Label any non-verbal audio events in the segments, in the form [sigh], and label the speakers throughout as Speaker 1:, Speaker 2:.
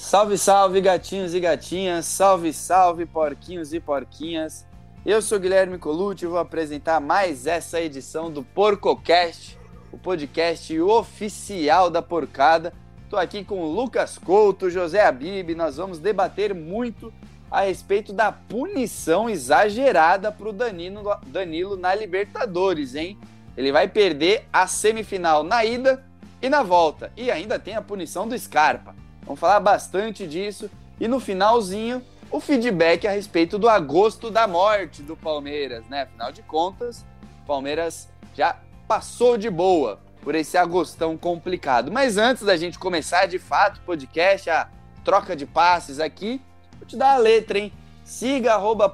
Speaker 1: Salve, salve, gatinhos e gatinhas, salve, salve, porquinhos e porquinhas. Eu sou Guilherme Colucci e vou apresentar mais essa edição do PorcoCast, o podcast oficial da porcada. Estou aqui com o Lucas Couto, José Abib, nós vamos debater muito a respeito da punição exagerada para o Danilo, Danilo na Libertadores, hein? Ele vai perder a semifinal na ida e na volta. E ainda tem a punição do Scarpa. Vamos falar bastante disso. E no finalzinho, o feedback a respeito do agosto da morte do Palmeiras, né? Afinal de contas, o Palmeiras já passou de boa por esse agostão complicado. Mas antes da gente começar de fato o podcast, a troca de passes aqui, vou te dar a letra, hein? Siga arroba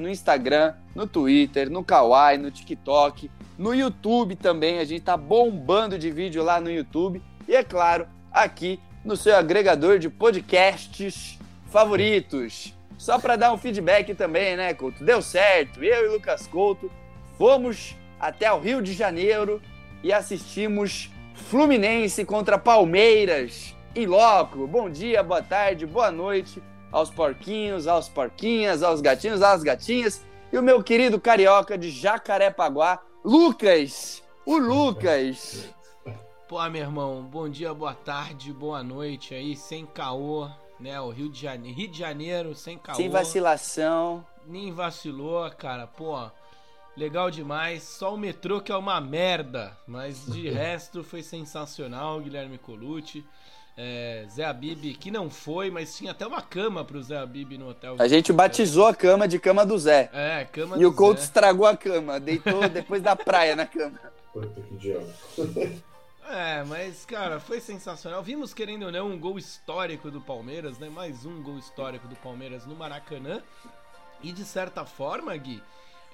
Speaker 1: no Instagram, no Twitter, no Kawaii, no TikTok, no YouTube também. A gente tá bombando de vídeo lá no YouTube. E é claro, aqui no seu agregador de podcasts favoritos. Só para dar um feedback também, né, Couto? Deu certo. Eu e Lucas Couto fomos até o Rio de Janeiro e assistimos Fluminense contra Palmeiras em loco. Bom dia, boa tarde, boa noite aos porquinhos, aos porquinhas, aos gatinhos, às gatinhas e o meu querido carioca de Jacarepaguá, Lucas. O Lucas.
Speaker 2: Pô, meu irmão, bom dia, boa tarde, boa noite aí, sem caô, né? O Rio de Janeiro, Rio de Janeiro sem caô.
Speaker 1: Sem vacilação.
Speaker 2: Nem vacilou, cara, pô. Legal demais, só o metrô que é uma merda, mas de [laughs] resto foi sensacional, Guilherme Colucci. É, Zé Abib, que não foi, mas tinha até uma cama pro Zé Abib no hotel.
Speaker 1: A gente batizou a cama de cama do Zé.
Speaker 2: É, cama
Speaker 1: e
Speaker 2: do
Speaker 1: o Couto estragou a cama, deitou depois da praia na cama.
Speaker 3: Puta que diabo. [laughs]
Speaker 2: É, mas, cara, foi sensacional. Vimos, querendo ou não, um gol histórico do Palmeiras, né? Mais um gol histórico do Palmeiras no Maracanã. E, de certa forma, Gui,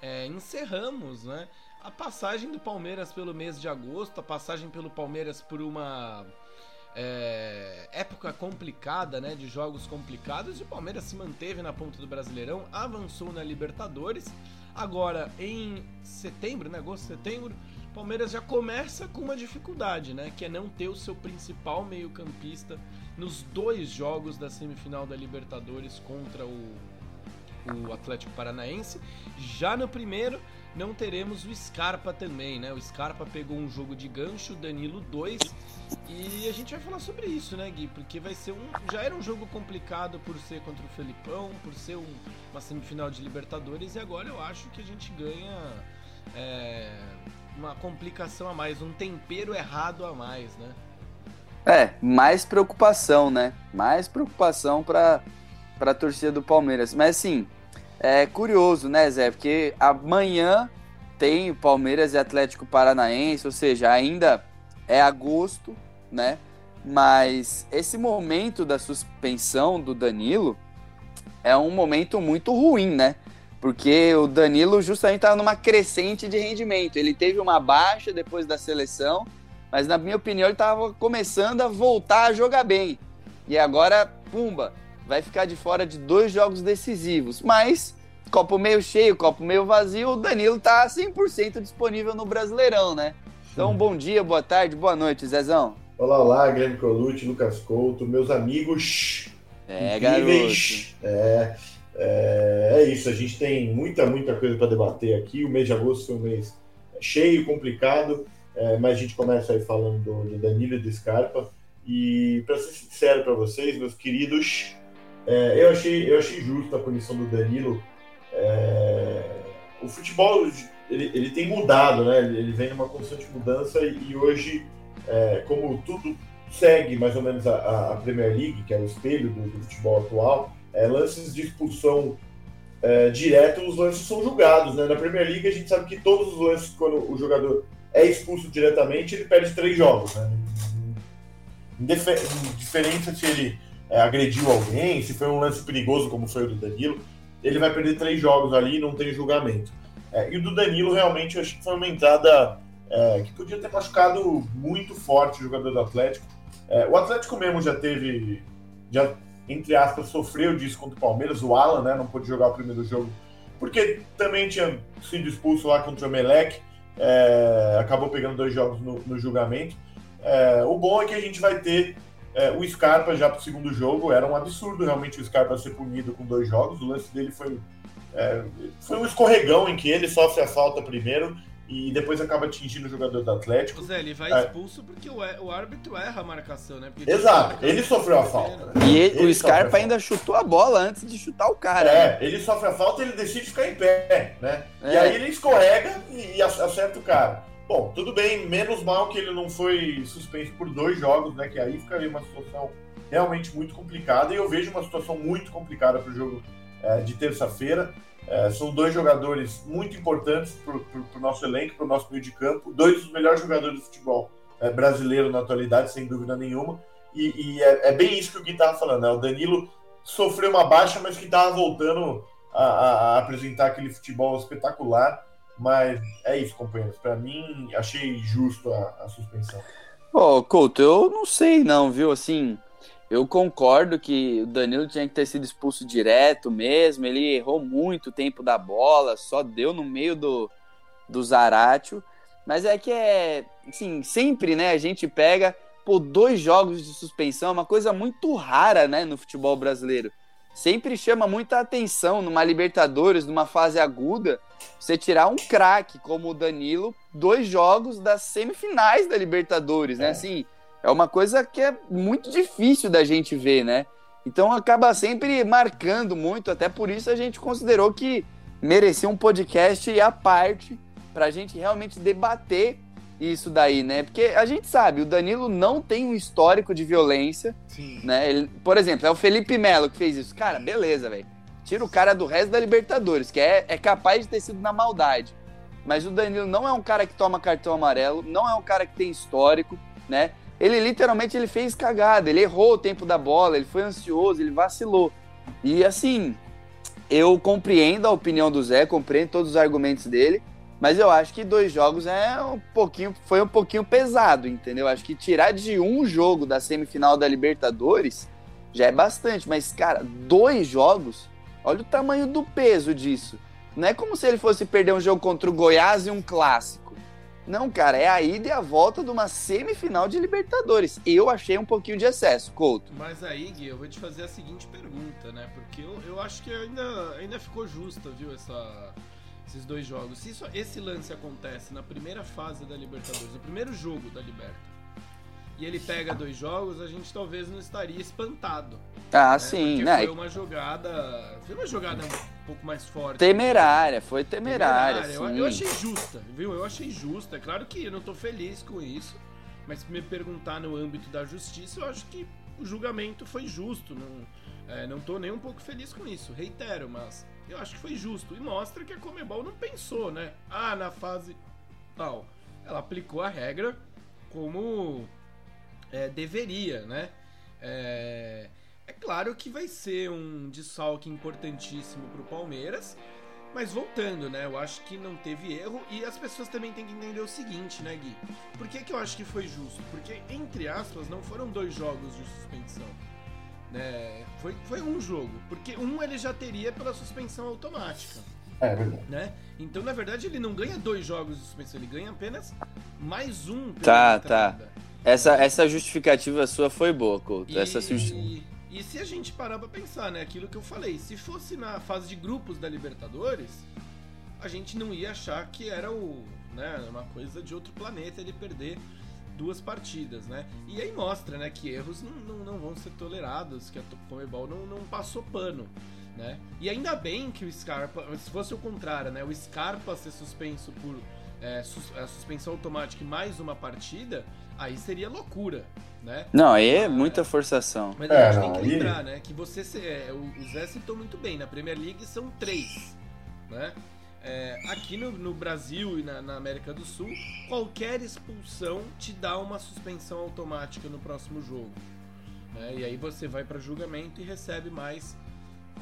Speaker 2: é, encerramos, né? A passagem do Palmeiras pelo mês de agosto, a passagem pelo Palmeiras por uma é, época complicada, né? De jogos complicados. E o Palmeiras se manteve na ponta do Brasileirão, avançou na Libertadores. Agora, em setembro, né? Agosto, setembro Palmeiras já começa com uma dificuldade, né? Que é não ter o seu principal meio-campista nos dois jogos da semifinal da Libertadores contra o, o Atlético Paranaense. Já no primeiro, não teremos o Scarpa também, né? O Scarpa pegou um jogo de gancho, Danilo 2. E a gente vai falar sobre isso, né, Gui? Porque vai ser um. Já era um jogo complicado por ser contra o Felipão, por ser um, uma semifinal de Libertadores, e agora eu acho que a gente ganha. É, uma complicação a mais, um tempero errado a mais, né?
Speaker 1: É, mais preocupação, né? Mais preocupação para a torcida do Palmeiras. Mas assim, é curioso, né, Zé? Porque amanhã tem Palmeiras e Atlético Paranaense, ou seja, ainda é agosto, né? Mas esse momento da suspensão do Danilo é um momento muito ruim, né? Porque o Danilo justamente estava numa crescente de rendimento. Ele teve uma baixa depois da seleção, mas na minha opinião ele estava começando a voltar a jogar bem. E agora, pumba, vai ficar de fora de dois jogos decisivos. Mas, copo meio cheio, copo meio vazio, o Danilo está 100% disponível no Brasileirão, né? Então, bom dia, boa tarde, boa noite, Zezão.
Speaker 3: Olá, olá, Guilherme Colucci, Lucas Couto, meus amigos.
Speaker 1: É, incríveis.
Speaker 3: garoto. É, é, é, isso, a gente tem muita, muita coisa para debater aqui. O mês de agosto foi um mês cheio, complicado, é, mas a gente começa aí falando do, do Danilo e do Scarpa. E para ser sincero para vocês, meus queridos, é, eu, achei, eu achei justo a punição do Danilo. É, o futebol ele, ele tem mudado, né? Ele vem numa constante mudança e, hoje, é, como tudo segue mais ou menos a, a Premier League, que é o espelho do, do futebol atual, é, lances de expulsão é, direto, os lances são julgados. Né? Na Premier League, a gente sabe que todos os lances, quando o jogador é expulso diretamente, ele perde três jogos. Né? Se ele é, agrediu alguém, se foi um lance perigoso, como foi o do Danilo, ele vai perder três jogos ali e não tem julgamento. É, e o do Danilo, realmente, eu acho que foi uma entrada é, que podia ter machucado muito forte o jogador do Atlético. É, o Atlético mesmo já teve. Já entre aspas, sofreu disso contra o Palmeiras. O Alan, né, não pôde jogar o primeiro jogo, porque também tinha sido expulso lá contra o Melec. É, acabou pegando dois jogos no, no julgamento. É, o bom é que a gente vai ter é, o Scarpa já para o segundo jogo era um absurdo realmente o Scarpa ser punido com dois jogos. O lance dele foi, é, foi um escorregão em que ele sofre a falta primeiro e depois acaba atingindo o jogador do Atlético.
Speaker 2: Zé, ele vai é. expulso porque o, o, árbitro erra a marcação, né? Porque
Speaker 3: Exato, ele sofreu a falta. Né?
Speaker 1: E ele, ele o Scarpa ainda chutou a bola antes de chutar o cara. É,
Speaker 3: né? ele sofre a falta e ele decide ficar em pé, né? É. E aí ele escorrega e, e acerta o cara. Bom, tudo bem, menos mal que ele não foi suspenso por dois jogos, né? Que aí ficaria uma situação realmente muito complicada. E eu vejo uma situação muito complicada para o jogo é, de terça-feira. É, são dois jogadores muito importantes para o nosso elenco, para o nosso meio de campo, dois dos melhores jogadores de futebol é, brasileiro na atualidade, sem dúvida nenhuma. E, e é, é, bem isso que o Gui estava falando. Né? O Danilo sofreu uma baixa, mas que estava voltando a, a, a, apresentar aquele futebol espetacular. Mas é isso, companheiros. Para mim, achei justo a, a suspensão.
Speaker 1: Ô, oh, Couto, eu não sei não, viu? Assim, eu concordo que o Danilo tinha que ter sido expulso direto mesmo. Ele errou muito o tempo da bola, só deu no meio do, do Zaratio. Mas é que é, assim, sempre, né, a gente pega por dois jogos de suspensão, é uma coisa muito rara, né, no futebol brasileiro. Sempre chama muita atenção numa Libertadores, numa fase aguda, você tirar um craque como o Danilo, dois jogos das semifinais da Libertadores, né? É. Assim, é uma coisa que é muito difícil da gente ver, né? Então acaba sempre marcando muito, até por isso a gente considerou que merecia um podcast à parte para a gente realmente debater isso daí, né? Porque a gente sabe, o Danilo não tem um histórico de violência, Sim. né? Ele, por exemplo, é o Felipe Melo que fez isso. Cara, beleza, velho. Tira o cara do resto da Libertadores, que é, é capaz de ter sido na maldade. Mas o Danilo não é um cara que toma cartão amarelo, não é um cara que tem histórico, né? Ele literalmente ele fez cagada, ele errou o tempo da bola, ele foi ansioso, ele vacilou. E assim, eu compreendo a opinião do Zé, compreendo todos os argumentos dele, mas eu acho que dois jogos é um pouquinho, foi um pouquinho pesado, entendeu? Acho que tirar de um jogo da semifinal da Libertadores já é bastante, mas cara, dois jogos, olha o tamanho do peso disso. Não é como se ele fosse perder um jogo contra o Goiás e um clássico. Não, cara, é a ida e a volta de uma semifinal de Libertadores. Eu achei um pouquinho de excesso, Couto.
Speaker 2: Mas aí, Gui, eu vou te fazer a seguinte pergunta, né? Porque eu, eu acho que ainda, ainda ficou justa, viu, essa, esses dois jogos. Se isso, esse lance acontece na primeira fase da Libertadores, no primeiro jogo da Liberta, e ele pega dois jogos, a gente talvez não estaria espantado.
Speaker 1: Ah, né? sim, Porque
Speaker 2: né? Foi uma jogada. Foi uma jogada um pouco mais forte.
Speaker 1: Temerária, foi temerária. temerária.
Speaker 2: Eu, eu, achei justa, viu? Eu achei justa. É claro que eu não tô feliz com isso. Mas se me perguntar no âmbito da justiça, eu acho que o julgamento foi justo. Não, é, não tô nem um pouco feliz com isso. Reitero, mas eu acho que foi justo. E mostra que a Comebol não pensou, né? Ah, na fase tal. Ela aplicou a regra como é, deveria, né? É, é claro que vai ser um desfalque importantíssimo para o Palmeiras, mas voltando, né? Eu acho que não teve erro e as pessoas também têm que entender o seguinte, né, Gui? Por que, que eu acho que foi justo? Porque, entre aspas, não foram dois jogos de suspensão. Né? Foi, foi um jogo. Porque um ele já teria pela suspensão automática.
Speaker 3: É verdade.
Speaker 2: Né? Então, na verdade, ele não ganha dois jogos de suspensão, ele ganha apenas mais um.
Speaker 1: Tá, tá. Essa, essa justificativa sua foi boa, Couto. E, essa
Speaker 2: e, e se a gente parar pra pensar, né? Aquilo que eu falei, se fosse na fase de grupos da Libertadores, a gente não ia achar que era o, né, uma coisa de outro planeta ele perder duas partidas, né? E aí mostra, né, que erros não, não, não vão ser tolerados, que a Comebol não, não passou pano, né? E ainda bem que o Scarpa, se fosse o contrário, né, o Scarpa ser suspenso por é, sus, suspensão automática e mais uma partida, aí seria loucura, né?
Speaker 1: Não, aí é muita forçação.
Speaker 2: Mas a gente é, tem que lembrar, né? Que você, é, o Zé citou muito bem, na Premier League são três, né? É, aqui no, no, Brasil e na, na, América do Sul, qualquer expulsão te dá uma suspensão automática no próximo jogo. Né? E aí você vai para julgamento e recebe mais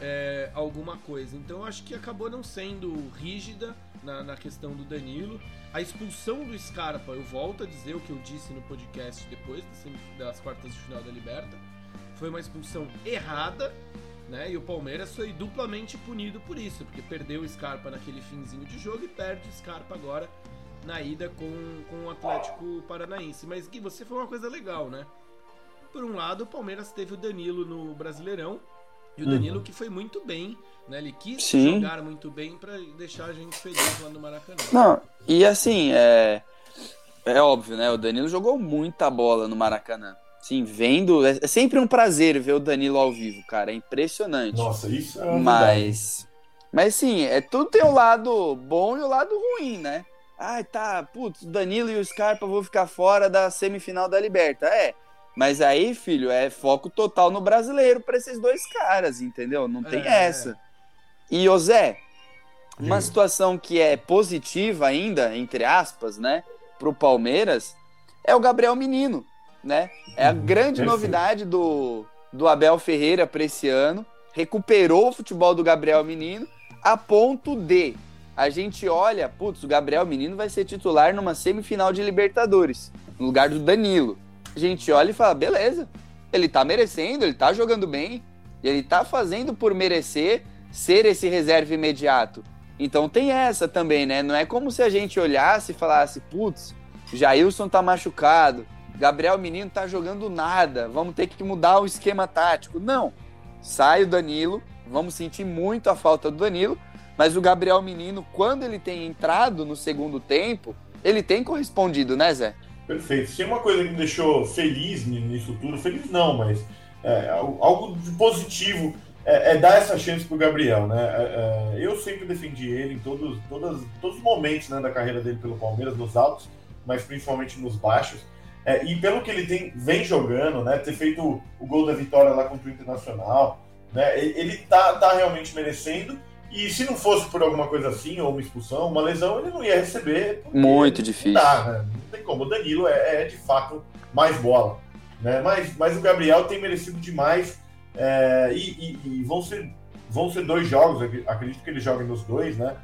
Speaker 2: é, alguma coisa. Então acho que acabou não sendo rígida na, na questão do Danilo. A expulsão do Scarpa, eu volto a dizer o que eu disse no podcast depois das quartas de final da Liberta. Foi uma expulsão errada, né? E o Palmeiras foi duplamente punido por isso, porque perdeu o Scarpa naquele finzinho de jogo e perde o Scarpa agora na ida com, com o Atlético Paranaense. Mas Gui, você foi uma coisa legal, né? por um lado, o Palmeiras teve o Danilo no Brasileirão. E o Danilo
Speaker 3: Uhum.
Speaker 2: que foi muito bem, né? Ele quis
Speaker 1: Sim.
Speaker 2: jogar muito bem pra deixar a gente feliz lá no Maracanã.
Speaker 1: Não, e assim, é, é óbvio, né? O Danilo jogou muita bola no Maracanã. Sim, vendo. É é sempre um prazer ver o Danilo ao vivo, cara. É impressionante.
Speaker 3: Nossa, isso é.
Speaker 1: Mas. Mas sim, é, tudo tem o lado bom e o lado ruim, né? Ai, tá, putz, o Danilo e o Scarpa vão ficar fora da semifinal da Liberta. É. Mas aí, filho, é foco total no brasileiro pra esses dois caras, entendeu? Não tem
Speaker 2: É.
Speaker 1: essa. E, ô Zé, uma situação que é positiva ainda, entre aspas, né, pro Palmeiras, é o Gabriel Menino, né? É a
Speaker 3: Uhum,
Speaker 1: grande
Speaker 3: perfeito.
Speaker 1: novidade do, do Abel Ferreira para esse ano. Recuperou o futebol do Gabriel Menino a ponto de a gente olha, putz, o Gabriel Menino vai ser titular numa semifinal de Libertadores, no lugar do Danilo. A gente olha e fala, beleza, ele tá merecendo, ele tá jogando bem, ele tá fazendo por merecer ser esse reserva imediato. Então tem essa também, né? Não é como se a gente olhasse e falasse, putz, Jailson tá machucado, Gabriel Menino tá jogando nada, vamos ter que mudar o esquema tático. Não. Sai o Danilo, vamos sentir muito a falta do Danilo, mas o Gabriel Menino, quando ele tem entrado no segundo tempo, ele tem correspondido, né, Zé?
Speaker 3: Perfeito. Tem uma coisa que me deixou feliz ni- nisso tudo, feliz não, mas é, al- algo positivo é, é dar essa chance pro Gabriel, né? É, é, eu sempre defendi ele em todos, todas, todos os momentos né, da carreira dele pelo Palmeiras, nos altos, mas principalmente nos baixos. É, e pelo que ele tem, vem jogando, né? Ter feito o, gol da vitória lá contra o Internacional, né? Ele tá, tá realmente merecendo. E se não fosse por alguma coisa assim, ou uma expulsão, uma lesão, ele não ia receber.
Speaker 1: Muito difícil.
Speaker 3: Não dá, né? Não tem como. O Danilo é, é, de fato mais bola. Né? Mas, mas o Gabriel tem merecido demais. é, e e- e vão, ser, vão ser dois jogos, ac- acredito que ele jogue nos dois, né?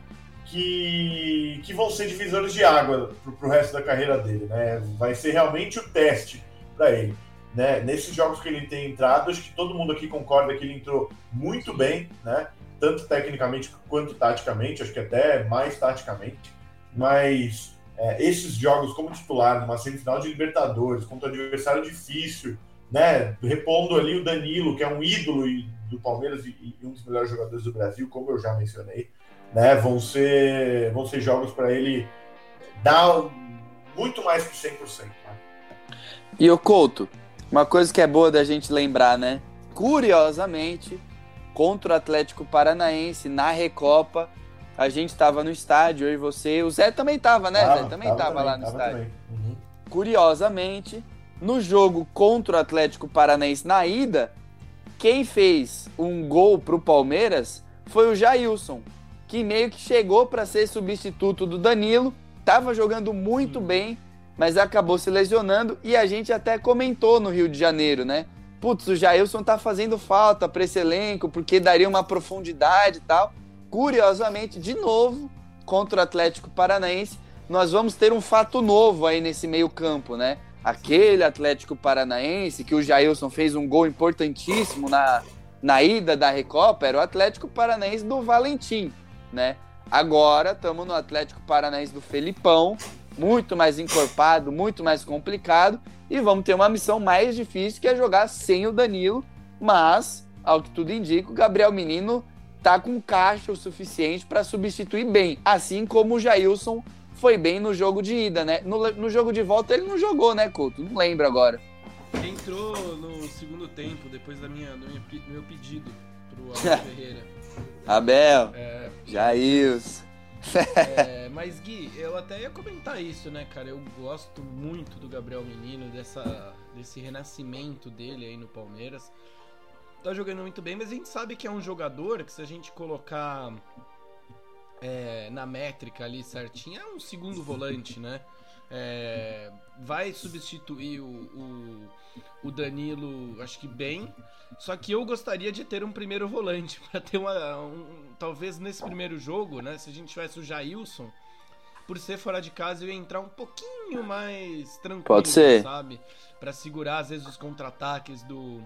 Speaker 3: Que, que vão ser divisores de água pro, pro resto da carreira dele. Né? Vai ser realmente o teste para ele. Né? Nesses jogos que ele tem entrado, acho que todo mundo aqui concorda que ele entrou muito bem, né? Tanto tecnicamente quanto taticamente, acho que até mais taticamente. Mas é, esses jogos como titular, numa semifinal de Libertadores, contra um adversário difícil, né? Repondo ali o Danilo, que é um ídolo do Palmeiras e, e um dos melhores jogadores do Brasil, como eu já mencionei, né? Vão ser, vão ser jogos para ele dar muito mais que 100%. Né?
Speaker 1: E o Couto, uma coisa que é boa da gente lembrar, né? Curiosamente, contra o Atlético Paranaense na Recopa, a gente estava no estádio, eu e você. O Zé também estava, né?
Speaker 3: Tava,
Speaker 1: Zé também estava lá no
Speaker 3: tava
Speaker 1: estádio.
Speaker 3: Uhum.
Speaker 1: Curiosamente, no jogo contra o Atlético Paranaense na ida, quem fez um gol pro Palmeiras foi o Jailson, que meio que chegou para ser substituto do Danilo, tava jogando muito bem, mas acabou se lesionando e a gente até comentou no Rio de Janeiro, né? Putz, o Jailson tá fazendo falta para esse elenco porque daria uma profundidade e tal. Curiosamente, de novo, contra o Atlético Paranaense, nós vamos ter um fato novo aí nesse meio-campo, né? Aquele Atlético Paranaense que o Jailson fez um gol importantíssimo na, na ida da Recopa era o Atlético Paranaense do Valentim, né? Agora estamos no Atlético Paranaense do Felipão, muito mais encorpado, muito mais complicado e vamos ter uma missão mais difícil que é jogar sem o Danilo, mas ao que tudo indica, o Gabriel Menino tá com caixa o suficiente para substituir bem, assim como o Jailson foi bem no jogo de ida, né? No, no jogo de volta ele não jogou, né, Couto? Não lembro agora.
Speaker 2: Entrou no segundo tempo, depois da minha, do meu, pedido pro [laughs] Abel Ferreira.
Speaker 1: Abel,
Speaker 2: É,
Speaker 1: Jailson.
Speaker 2: É, [laughs] mas Gui, eu até ia comentar isso, né, cara? Eu gosto muito do Gabriel Menino, dessa, desse renascimento dele aí no Palmeiras. Tá jogando muito bem, mas a gente sabe que é um jogador que se a gente colocar é, na métrica ali certinho, é um segundo volante, né? É, vai substituir o, o, o Danilo, acho que bem. Só que eu gostaria de ter um primeiro volante [laughs] para ter uma, um, talvez nesse primeiro jogo, né? Se a gente tivesse o Jailson, por ser fora de casa, eu ia entrar um pouquinho mais tranquilo,
Speaker 1: Pode ser.
Speaker 2: sabe? Para segurar às vezes os contra-ataques do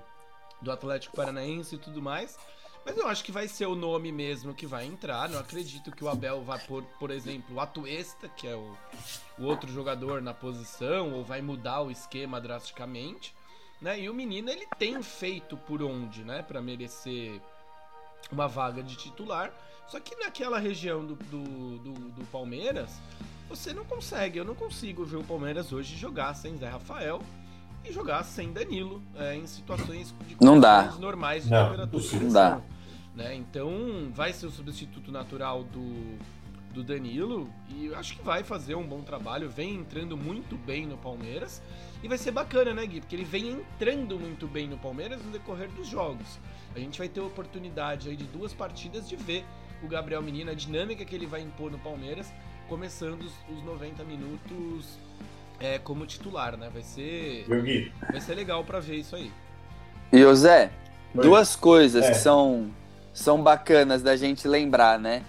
Speaker 2: do Atlético Paranaense e tudo mais. Mas eu acho que vai ser o nome mesmo que vai entrar. Não acredito que o Abel vá pôr, por exemplo, o Atuesta, que é o, o outro jogador na posição, ou vai mudar o esquema drasticamente. né? E o menino ele tem feito por onde, né, para merecer uma vaga de titular. Só que naquela região do, do, do, do, Palmeiras, você não consegue. Eu não consigo ver o Palmeiras hoje jogar sem Zé Rafael e jogar sem Danilo é, em situações de
Speaker 1: não dá.
Speaker 2: normais de
Speaker 3: não,
Speaker 2: temperatura.
Speaker 1: Não dá.
Speaker 2: Né? Então vai ser o substituto natural do, do Danilo e acho que vai fazer um bom trabalho. Vem entrando muito bem no Palmeiras e vai ser bacana, né, Gui? Porque ele vem entrando muito bem no Palmeiras no decorrer dos jogos. A gente vai ter a oportunidade aí de duas partidas de ver o Gabriel Menino, a dinâmica que ele vai impor no Palmeiras, começando os, os 90 minutos é, como titular, né? Vai ser, vai ser legal para ver isso aí.
Speaker 1: E o Zé, duas coisas é. que são, são bacanas da gente lembrar, né?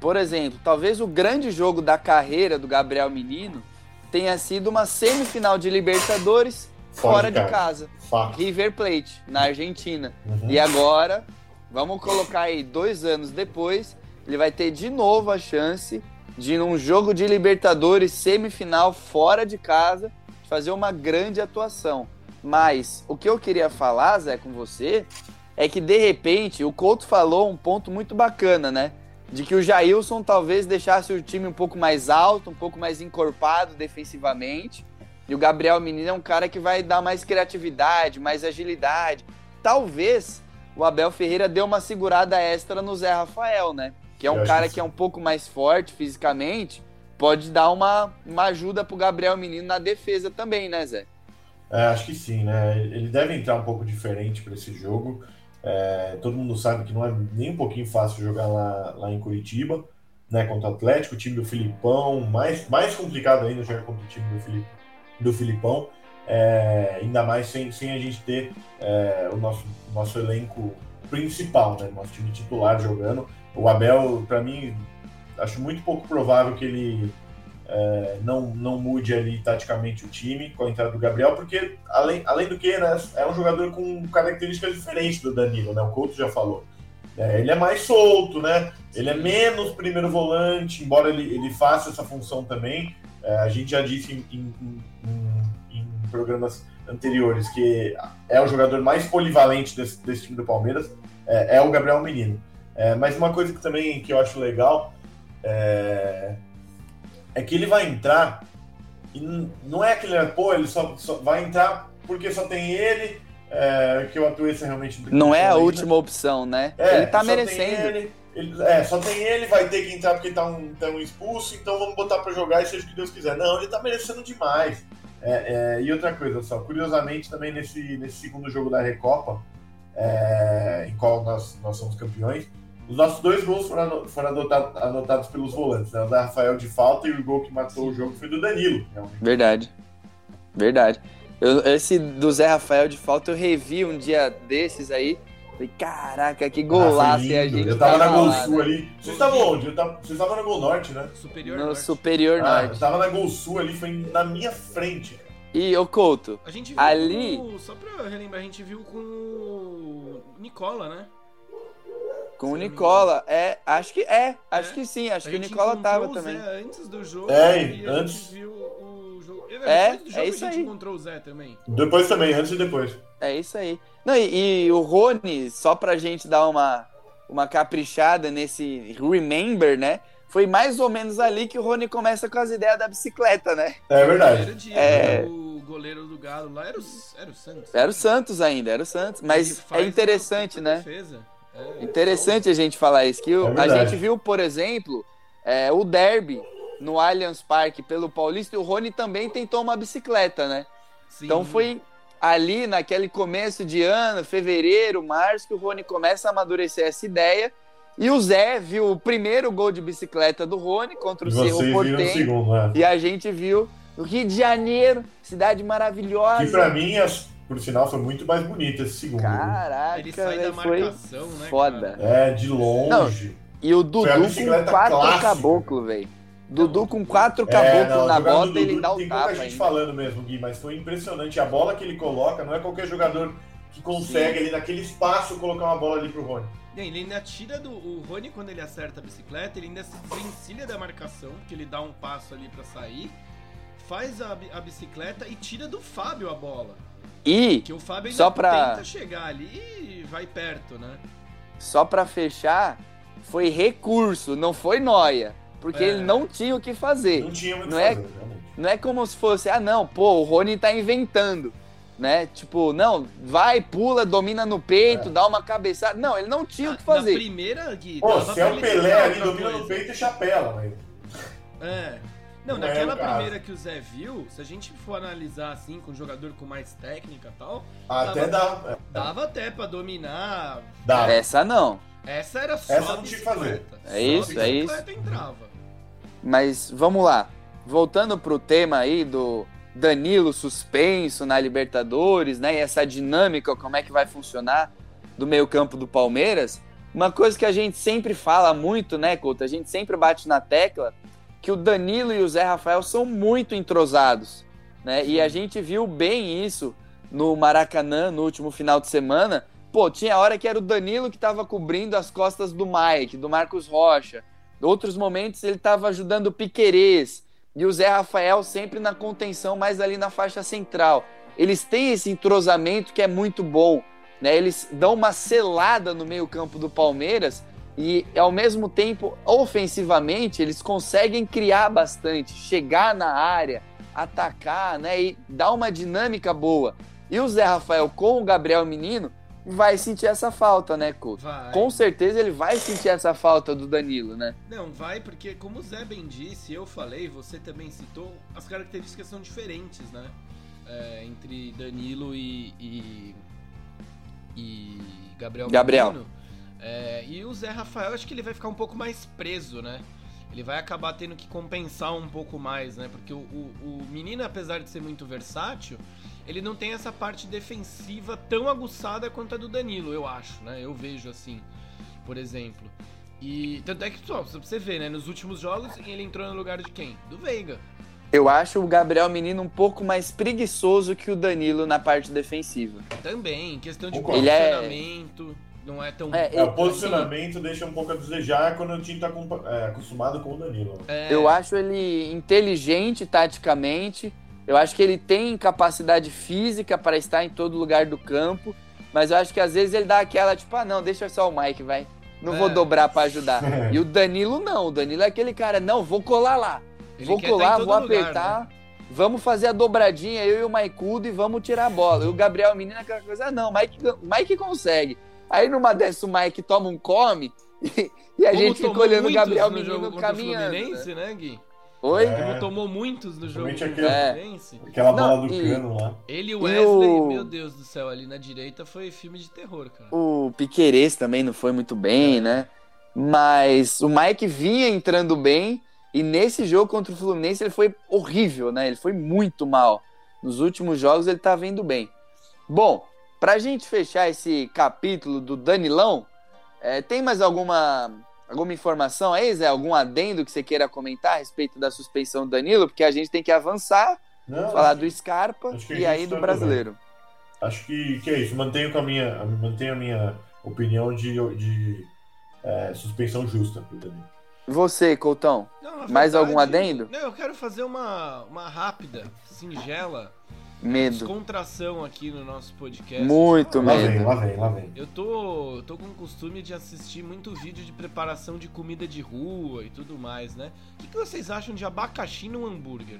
Speaker 1: Por exemplo, talvez o grande jogo da carreira do Gabriel Menino tenha sido uma semifinal de Libertadores fora, fora de, casa. casa. River Plate, na Argentina. Uhum. E agora, vamos colocar aí dois anos depois, ele vai ter de novo a chance de, num jogo de Libertadores semifinal fora de casa, fazer uma grande atuação. Mas o que eu queria falar, Zé, com você, é que de repente o Couto falou um ponto muito bacana, né? de que o Jailson talvez deixasse o time um pouco mais alto, um pouco mais encorpado defensivamente. E o Gabriel Menino é um cara que vai dar mais criatividade, mais agilidade. Talvez o Abel Ferreira dê uma segurada extra no Zé Rafael, né? Que é um cara que, que é um pouco mais forte fisicamente, pode dar uma, uma ajuda pro Gabriel Menino na defesa também, né, Zé?
Speaker 3: É, acho que sim, né? Ele deve entrar um pouco diferente para esse jogo. É, todo mundo sabe que não é nem um pouquinho fácil jogar lá, lá em Curitiba, né, contra o Atlético, o time do Filipão, mais, mais complicado ainda jogar contra o time do, Filip, do Filipão, é, ainda mais sem, sem a gente ter é, o nosso, nosso elenco principal, né, nosso time titular jogando. O Abel, para mim, acho muito pouco provável que ele é, não, não mude ali taticamente o time com a entrada do Gabriel, porque além, além do que, né, é um jogador com características diferentes do Danilo, né? O Couto já falou. É, ele é mais solto, né? Ele é menos primeiro volante, embora ele, ele faça essa função também. É, a gente já disse em, em, em, em, programas anteriores que é o jogador mais polivalente desse, desse time do Palmeiras, é, é o Gabriel Menino. É, mas uma coisa que também que eu acho legal é, é que ele vai entrar e não é aquele, pô, ele só, só vai entrar porque só tem ele, é, que o Atuesta realmente...
Speaker 1: Não é a ainda. última opção, né?
Speaker 3: É,
Speaker 1: ele tá merecendo.
Speaker 3: Ele, ele, é, só tem ele, vai ter que entrar porque tá um, tá um expulso, então vamos botar para jogar e seja o que Deus quiser. Não, ele tá merecendo demais. É, é, e outra coisa só, curiosamente também nesse, nesse segundo jogo da Recopa, é, em qual nós, nós somos campeões, os nossos dois gols foram, foram anotados, anotados pelos volantes, né? O da Rafael de falta e o gol que matou o jogo foi do Danilo. Realmente.
Speaker 1: Verdade. Verdade. Eu, esse do Zé Rafael de falta eu revi um dia desses aí. Falei, caraca, que golaço! Ah, a gente
Speaker 3: eu tava, na Gol lá, Sul né? ali. Vocês estavam onde? Tava, vocês estavam na Gol Norte, né?
Speaker 2: Superior
Speaker 1: no
Speaker 2: Norte.
Speaker 1: Superior
Speaker 3: ah,
Speaker 1: Norte.
Speaker 3: Eu tava na Gol Sul ali, foi na minha frente.
Speaker 1: E, ô Couto,
Speaker 2: a gente viu
Speaker 1: ali...
Speaker 2: Com, só pra relembrar, a gente viu com o Nicola, né?
Speaker 1: Com o Nicola, é, acho que é, acho é. que sim, acho a que o Nicola tava o também.
Speaker 2: Zé antes do jogo,
Speaker 3: é, e antes
Speaker 2: viu o jogo.
Speaker 1: É,
Speaker 2: do
Speaker 1: jogo é isso
Speaker 2: a gente
Speaker 1: aí.
Speaker 2: encontrou o Zé também.
Speaker 3: Depois também, antes e depois.
Speaker 1: É isso aí. Não, e, e, o Rony, só pra gente dar uma, uma caprichada nesse remember, né? Foi mais ou menos ali que o Rony começa com as ideias da bicicleta, né?
Speaker 3: É verdade.
Speaker 2: Dia, é... O goleiro do Galo lá era o, era o Santos.
Speaker 1: Era o Santos ainda, era o Santos. Mas é interessante, né?
Speaker 2: Defesa.
Speaker 1: É, Interessante a gente falar isso. Que é a gente viu, por exemplo, é, o derby no Allianz Parque pelo Paulista e o Rony também tentou uma bicicleta, né? Sim. Então foi ali naquele começo de ano, fevereiro, março, que o Rony começa a amadurecer essa ideia. E o Zé viu o primeiro gol de bicicleta do Rony contra o Cerro Porteño. Né? E a gente viu o Rio de Janeiro, cidade maravilhosa.
Speaker 3: Que para mim as por sinal, foi muito mais bonito esse segundo.
Speaker 1: Caraca,
Speaker 2: ele sai da marcação, né?
Speaker 1: Foda.
Speaker 2: Cara?
Speaker 3: É, de longe. Não,
Speaker 1: e o Dudu com quatro caboclos, velho. Dudu com quatro caboclos é, na bota, ele dá o
Speaker 3: tem
Speaker 1: tapa.
Speaker 3: Tem gente falando mesmo, Gui, mas foi impressionante. A bola que ele coloca, não é qualquer jogador que consegue Sim. ali naquele espaço colocar uma bola ali pro Rony.
Speaker 2: Ele ainda tira do. O Rony, quando ele acerta a bicicleta, ele ainda se desvencilha da marcação, que ele dá um passo ali para sair, faz a, a bicicleta e tira do Fábio a bola.
Speaker 1: E
Speaker 2: Que o Fábio
Speaker 1: Só pra-
Speaker 2: tenta chegar ali e vai perto, né?
Speaker 1: só pra fechar, foi recurso, não foi noia, porque
Speaker 2: É.
Speaker 1: ele não tinha o que fazer.
Speaker 3: Não tinha o
Speaker 1: Não
Speaker 3: que
Speaker 1: é-
Speaker 3: fazer, realmente.
Speaker 1: Não é como se fosse, ah não, pô, o Rony tá inventando, né? Tipo, não, vai, pula, domina no peito,
Speaker 3: É.
Speaker 1: dá uma cabeçada. Não, ele não tinha o que
Speaker 2: Na
Speaker 1: fazer.
Speaker 2: primeira, Gui,
Speaker 3: Pô, se é o
Speaker 2: ele
Speaker 3: Pelé ali, domina no
Speaker 2: coisa.
Speaker 3: peito e chapela, mas.
Speaker 2: É. Não,
Speaker 3: Não é
Speaker 2: naquela
Speaker 3: caso.
Speaker 2: primeira que o Zé viu, se a gente for analisar assim, com um jogador com mais técnica e tal,
Speaker 3: Até dá. é,
Speaker 2: dava até pra dominar.
Speaker 3: Dá.
Speaker 1: Essa não.
Speaker 2: Essa era só
Speaker 3: Essa não tinha que fazer.
Speaker 1: É
Speaker 2: Só a
Speaker 1: isso, é isso.
Speaker 2: entrava.
Speaker 1: Mas vamos lá. Voltando pro tema aí do Danilo suspenso na Libertadores, né? E essa dinâmica, como é que vai funcionar do meio-campo do Palmeiras. Uma coisa que a gente sempre fala muito, né, Couto? A gente sempre bate na tecla que o Danilo e o Zé Rafael são muito entrosados, né? E a gente viu bem isso no Maracanã no último final de semana. Pô, tinha hora que era o Danilo que tava cobrindo as costas do Mike, do Marcos Rocha. Outros momentos ele estava ajudando o Piquerez e o Zé Rafael sempre na contenção, mais ali na faixa central. Eles têm esse entrosamento que é muito bom, né? Eles dão uma selada no meio-campo do Palmeiras e ao mesmo tempo, ofensivamente, eles conseguem criar bastante, chegar na área, atacar, né? E dar uma dinâmica boa. E o Zé Rafael com o Gabriel Menino vai sentir essa falta, né, Couto?
Speaker 2: Vai.
Speaker 1: Com certeza ele vai sentir essa falta do Danilo, né?
Speaker 2: Não, vai porque, como o Zé bem disse, eu falei, você também citou, as características são diferentes, né? É, entre Danilo e, e, e Gabriel.
Speaker 1: Gabriel.
Speaker 2: Menino. É, e o Zé Rafael, acho que ele vai ficar um pouco mais preso, né? Ele vai acabar tendo que compensar um pouco mais, né? Porque o, o, o menino, apesar de ser muito versátil, ele não tem essa parte defensiva tão aguçada quanto a do Danilo, eu acho, né? Eu vejo assim, por exemplo. E tanto é que, só, pra você ver, né? Nos últimos jogos, ele entrou no lugar de quem? Do Veiga.
Speaker 1: Eu acho o Gabriel Menino um pouco mais preguiçoso que o Danilo na parte defensiva.
Speaker 2: Também, questão de
Speaker 3: Concordo.
Speaker 1: Ele é-
Speaker 2: posicionamento, não é tão...
Speaker 1: É,
Speaker 3: É, o
Speaker 1: assim,
Speaker 3: posicionamento deixa um pouco a desejar quando o time tá é, acostumado com o Danilo.
Speaker 2: É,
Speaker 1: Eu acho ele inteligente taticamente. Eu acho que ele tem capacidade física para estar em todo lugar do campo. Mas eu acho que às vezes ele dá aquela, tipo, ah, não, deixa só o Mike, vai. Não vou
Speaker 2: É.
Speaker 1: dobrar para ajudar. [laughs] E o Danilo não. O Danilo é aquele cara, não, vou colar lá.
Speaker 2: ele
Speaker 1: vou
Speaker 2: tá
Speaker 1: colar, vou
Speaker 2: lugar,
Speaker 1: apertar.
Speaker 2: né?
Speaker 1: Vamos fazer a dobradinha, eu e o Maicudo, e vamos tirar a bola. E o Gabriel Menino, aquela coisa, ah, não, Mike, Mike consegue. Aí numa dessa o Mike toma um come [laughs] e, e a
Speaker 2: Como
Speaker 1: gente fica olhando o Gabriel Menino caminhando. né?
Speaker 2: Fluminense, né, Gui?
Speaker 1: Oi?
Speaker 3: É.
Speaker 2: Como tomou muitos no jogo
Speaker 1: aquele-
Speaker 2: Fluminense.
Speaker 3: Aquela
Speaker 1: Não,
Speaker 3: bola do
Speaker 1: e-
Speaker 3: cano lá.
Speaker 2: Ele e o
Speaker 1: E
Speaker 2: Wesley,
Speaker 1: o-
Speaker 2: meu Deus do céu, ali na direita foi filme de terror, cara.
Speaker 1: O Piquerez também não foi muito bem, né? Mas o Mike vinha entrando bem e nesse jogo contra o Fluminense ele foi horrível, né? Ele foi muito mal. Nos últimos jogos ele tá vindo bem. Bom, pra gente fechar esse capítulo do Danilão, é, tem mais alguma, alguma informação aí, Zé? Algum adendo que você queira comentar a respeito da suspensão do Danilo? Porque a gente tem que avançar,
Speaker 3: Não,
Speaker 1: falar
Speaker 3: acho,
Speaker 1: do Scarpa
Speaker 3: a
Speaker 1: e aí do
Speaker 3: tá
Speaker 1: brasileiro.
Speaker 3: acho que, que é isso. Mantenho, com a minha, mantenho a minha opinião de, de é, suspensão justa pro Danilo.
Speaker 1: Você, Coutão?
Speaker 2: Não,
Speaker 1: Mais algum
Speaker 2: verdade,
Speaker 1: adendo?
Speaker 2: Não, eu quero fazer uma, uma rápida, singela
Speaker 1: Medo.
Speaker 2: descontração aqui no nosso podcast.
Speaker 1: Muito
Speaker 3: Lá
Speaker 1: medo.
Speaker 3: vem, lá vem, lá vem.
Speaker 2: Eu tô, tô com o costume de assistir muito vídeo de preparação de comida de rua e tudo mais, né? O que, que vocês acham de abacaxi no hambúrguer?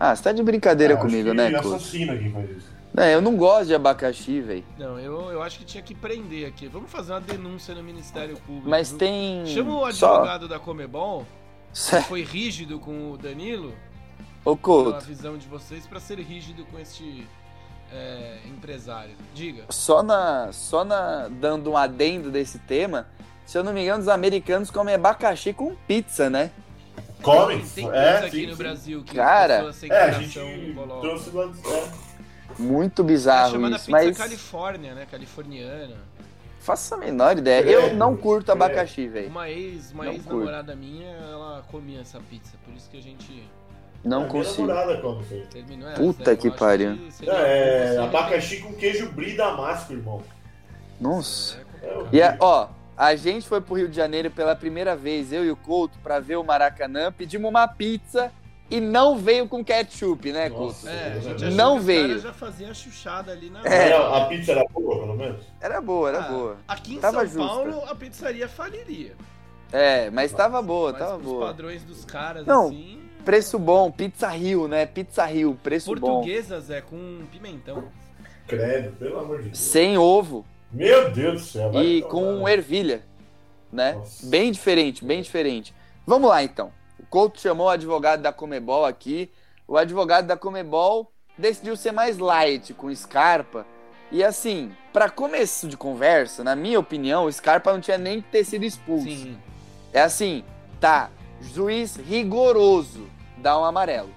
Speaker 1: Ah, você tá de brincadeira
Speaker 3: Ah,
Speaker 1: comigo, né, Couto?
Speaker 3: assassino faz isso.
Speaker 1: Não, eu não gosto de abacaxi, velho.
Speaker 2: Não, eu, eu acho que tinha que prender aqui. Vamos fazer uma denúncia no Ministério Público.
Speaker 1: Mas
Speaker 2: viu?
Speaker 1: tem.
Speaker 2: Chama o
Speaker 1: Só.
Speaker 2: advogado da Comebol, que foi rígido com o Danilo,
Speaker 1: Ô,
Speaker 2: pela
Speaker 1: Couto,
Speaker 2: visão de vocês, pra ser rígido com este é, empresário. Diga.
Speaker 1: só na. Só na. Dando um adendo desse tema. Se eu não me engano, os americanos comem abacaxi com pizza, né?
Speaker 3: Come?
Speaker 2: Tem, tem
Speaker 3: é,
Speaker 2: coisa aqui
Speaker 3: sim,
Speaker 2: no
Speaker 3: sim.
Speaker 2: Brasil que
Speaker 1: Cara,
Speaker 2: pessoas sem
Speaker 3: É, a gente
Speaker 2: colocam.
Speaker 3: trouxe lá de é.
Speaker 1: Muito
Speaker 2: É
Speaker 1: bizarro
Speaker 2: chamada
Speaker 1: isso.
Speaker 2: pizza
Speaker 1: Mas
Speaker 2: Califórnia, né? Californiana.
Speaker 1: faço a menor ideia. Eu
Speaker 3: Credo,
Speaker 1: não curto
Speaker 3: credo.
Speaker 1: abacaxi, velho.
Speaker 2: Uma ex, uma ex-namorada minha, ela comia essa pizza, por isso que a gente
Speaker 1: Não
Speaker 3: A minha
Speaker 1: consigo.
Speaker 3: namorada come
Speaker 2: terminou
Speaker 1: Puta
Speaker 2: essa. Eu
Speaker 1: que pariu.
Speaker 3: Não,
Speaker 2: bom
Speaker 3: é
Speaker 2: você-
Speaker 3: abacaxi com queijo brie damasco, irmão.
Speaker 1: Nossa.
Speaker 2: É
Speaker 3: É
Speaker 2: complicado.
Speaker 1: E, é- ó, a gente foi pro Rio de Janeiro pela primeira vez, eu e o Couto, pra ver o Maracanã. Pedimos uma pizza e não veio com ketchup, né, Couto?
Speaker 3: Nossa.
Speaker 2: É, a gente
Speaker 3: Não
Speaker 2: que os
Speaker 1: veio.
Speaker 2: já faziam a chuchada ali na
Speaker 1: É.
Speaker 3: A pizza era boa, pelo menos?
Speaker 1: Era boa, era
Speaker 2: Ah,
Speaker 1: boa.
Speaker 2: Aqui em
Speaker 1: Tava
Speaker 2: São
Speaker 1: justa.
Speaker 2: Paulo, a pizzaria faliria.
Speaker 1: É, mas tava boa,
Speaker 2: Mas
Speaker 1: tava
Speaker 2: os
Speaker 1: boa.
Speaker 2: padrões dos caras,
Speaker 1: Não,
Speaker 2: assim...
Speaker 1: Preço bom, Pizza Rio, né? Pizza Rio, preço bom.
Speaker 2: Portuguesas é com pimentão.
Speaker 3: Credo, pelo amor de Deus.
Speaker 1: Sem ovo
Speaker 3: Meu Deus do céu. vai
Speaker 1: e
Speaker 3: tomar.
Speaker 1: com ervilha, né?
Speaker 3: Nossa.
Speaker 1: Bem diferente, bem diferente. Vamos lá, então. O Couto chamou o advogado da Comebol aqui. O advogado da Comebol decidiu ser mais light com o Scarpa. E assim, para começo de conversa, na minha opinião, o Scarpa não tinha nem que ter sido expulso.
Speaker 2: Sim.
Speaker 1: É assim, tá, juiz rigoroso, dá um amarelo.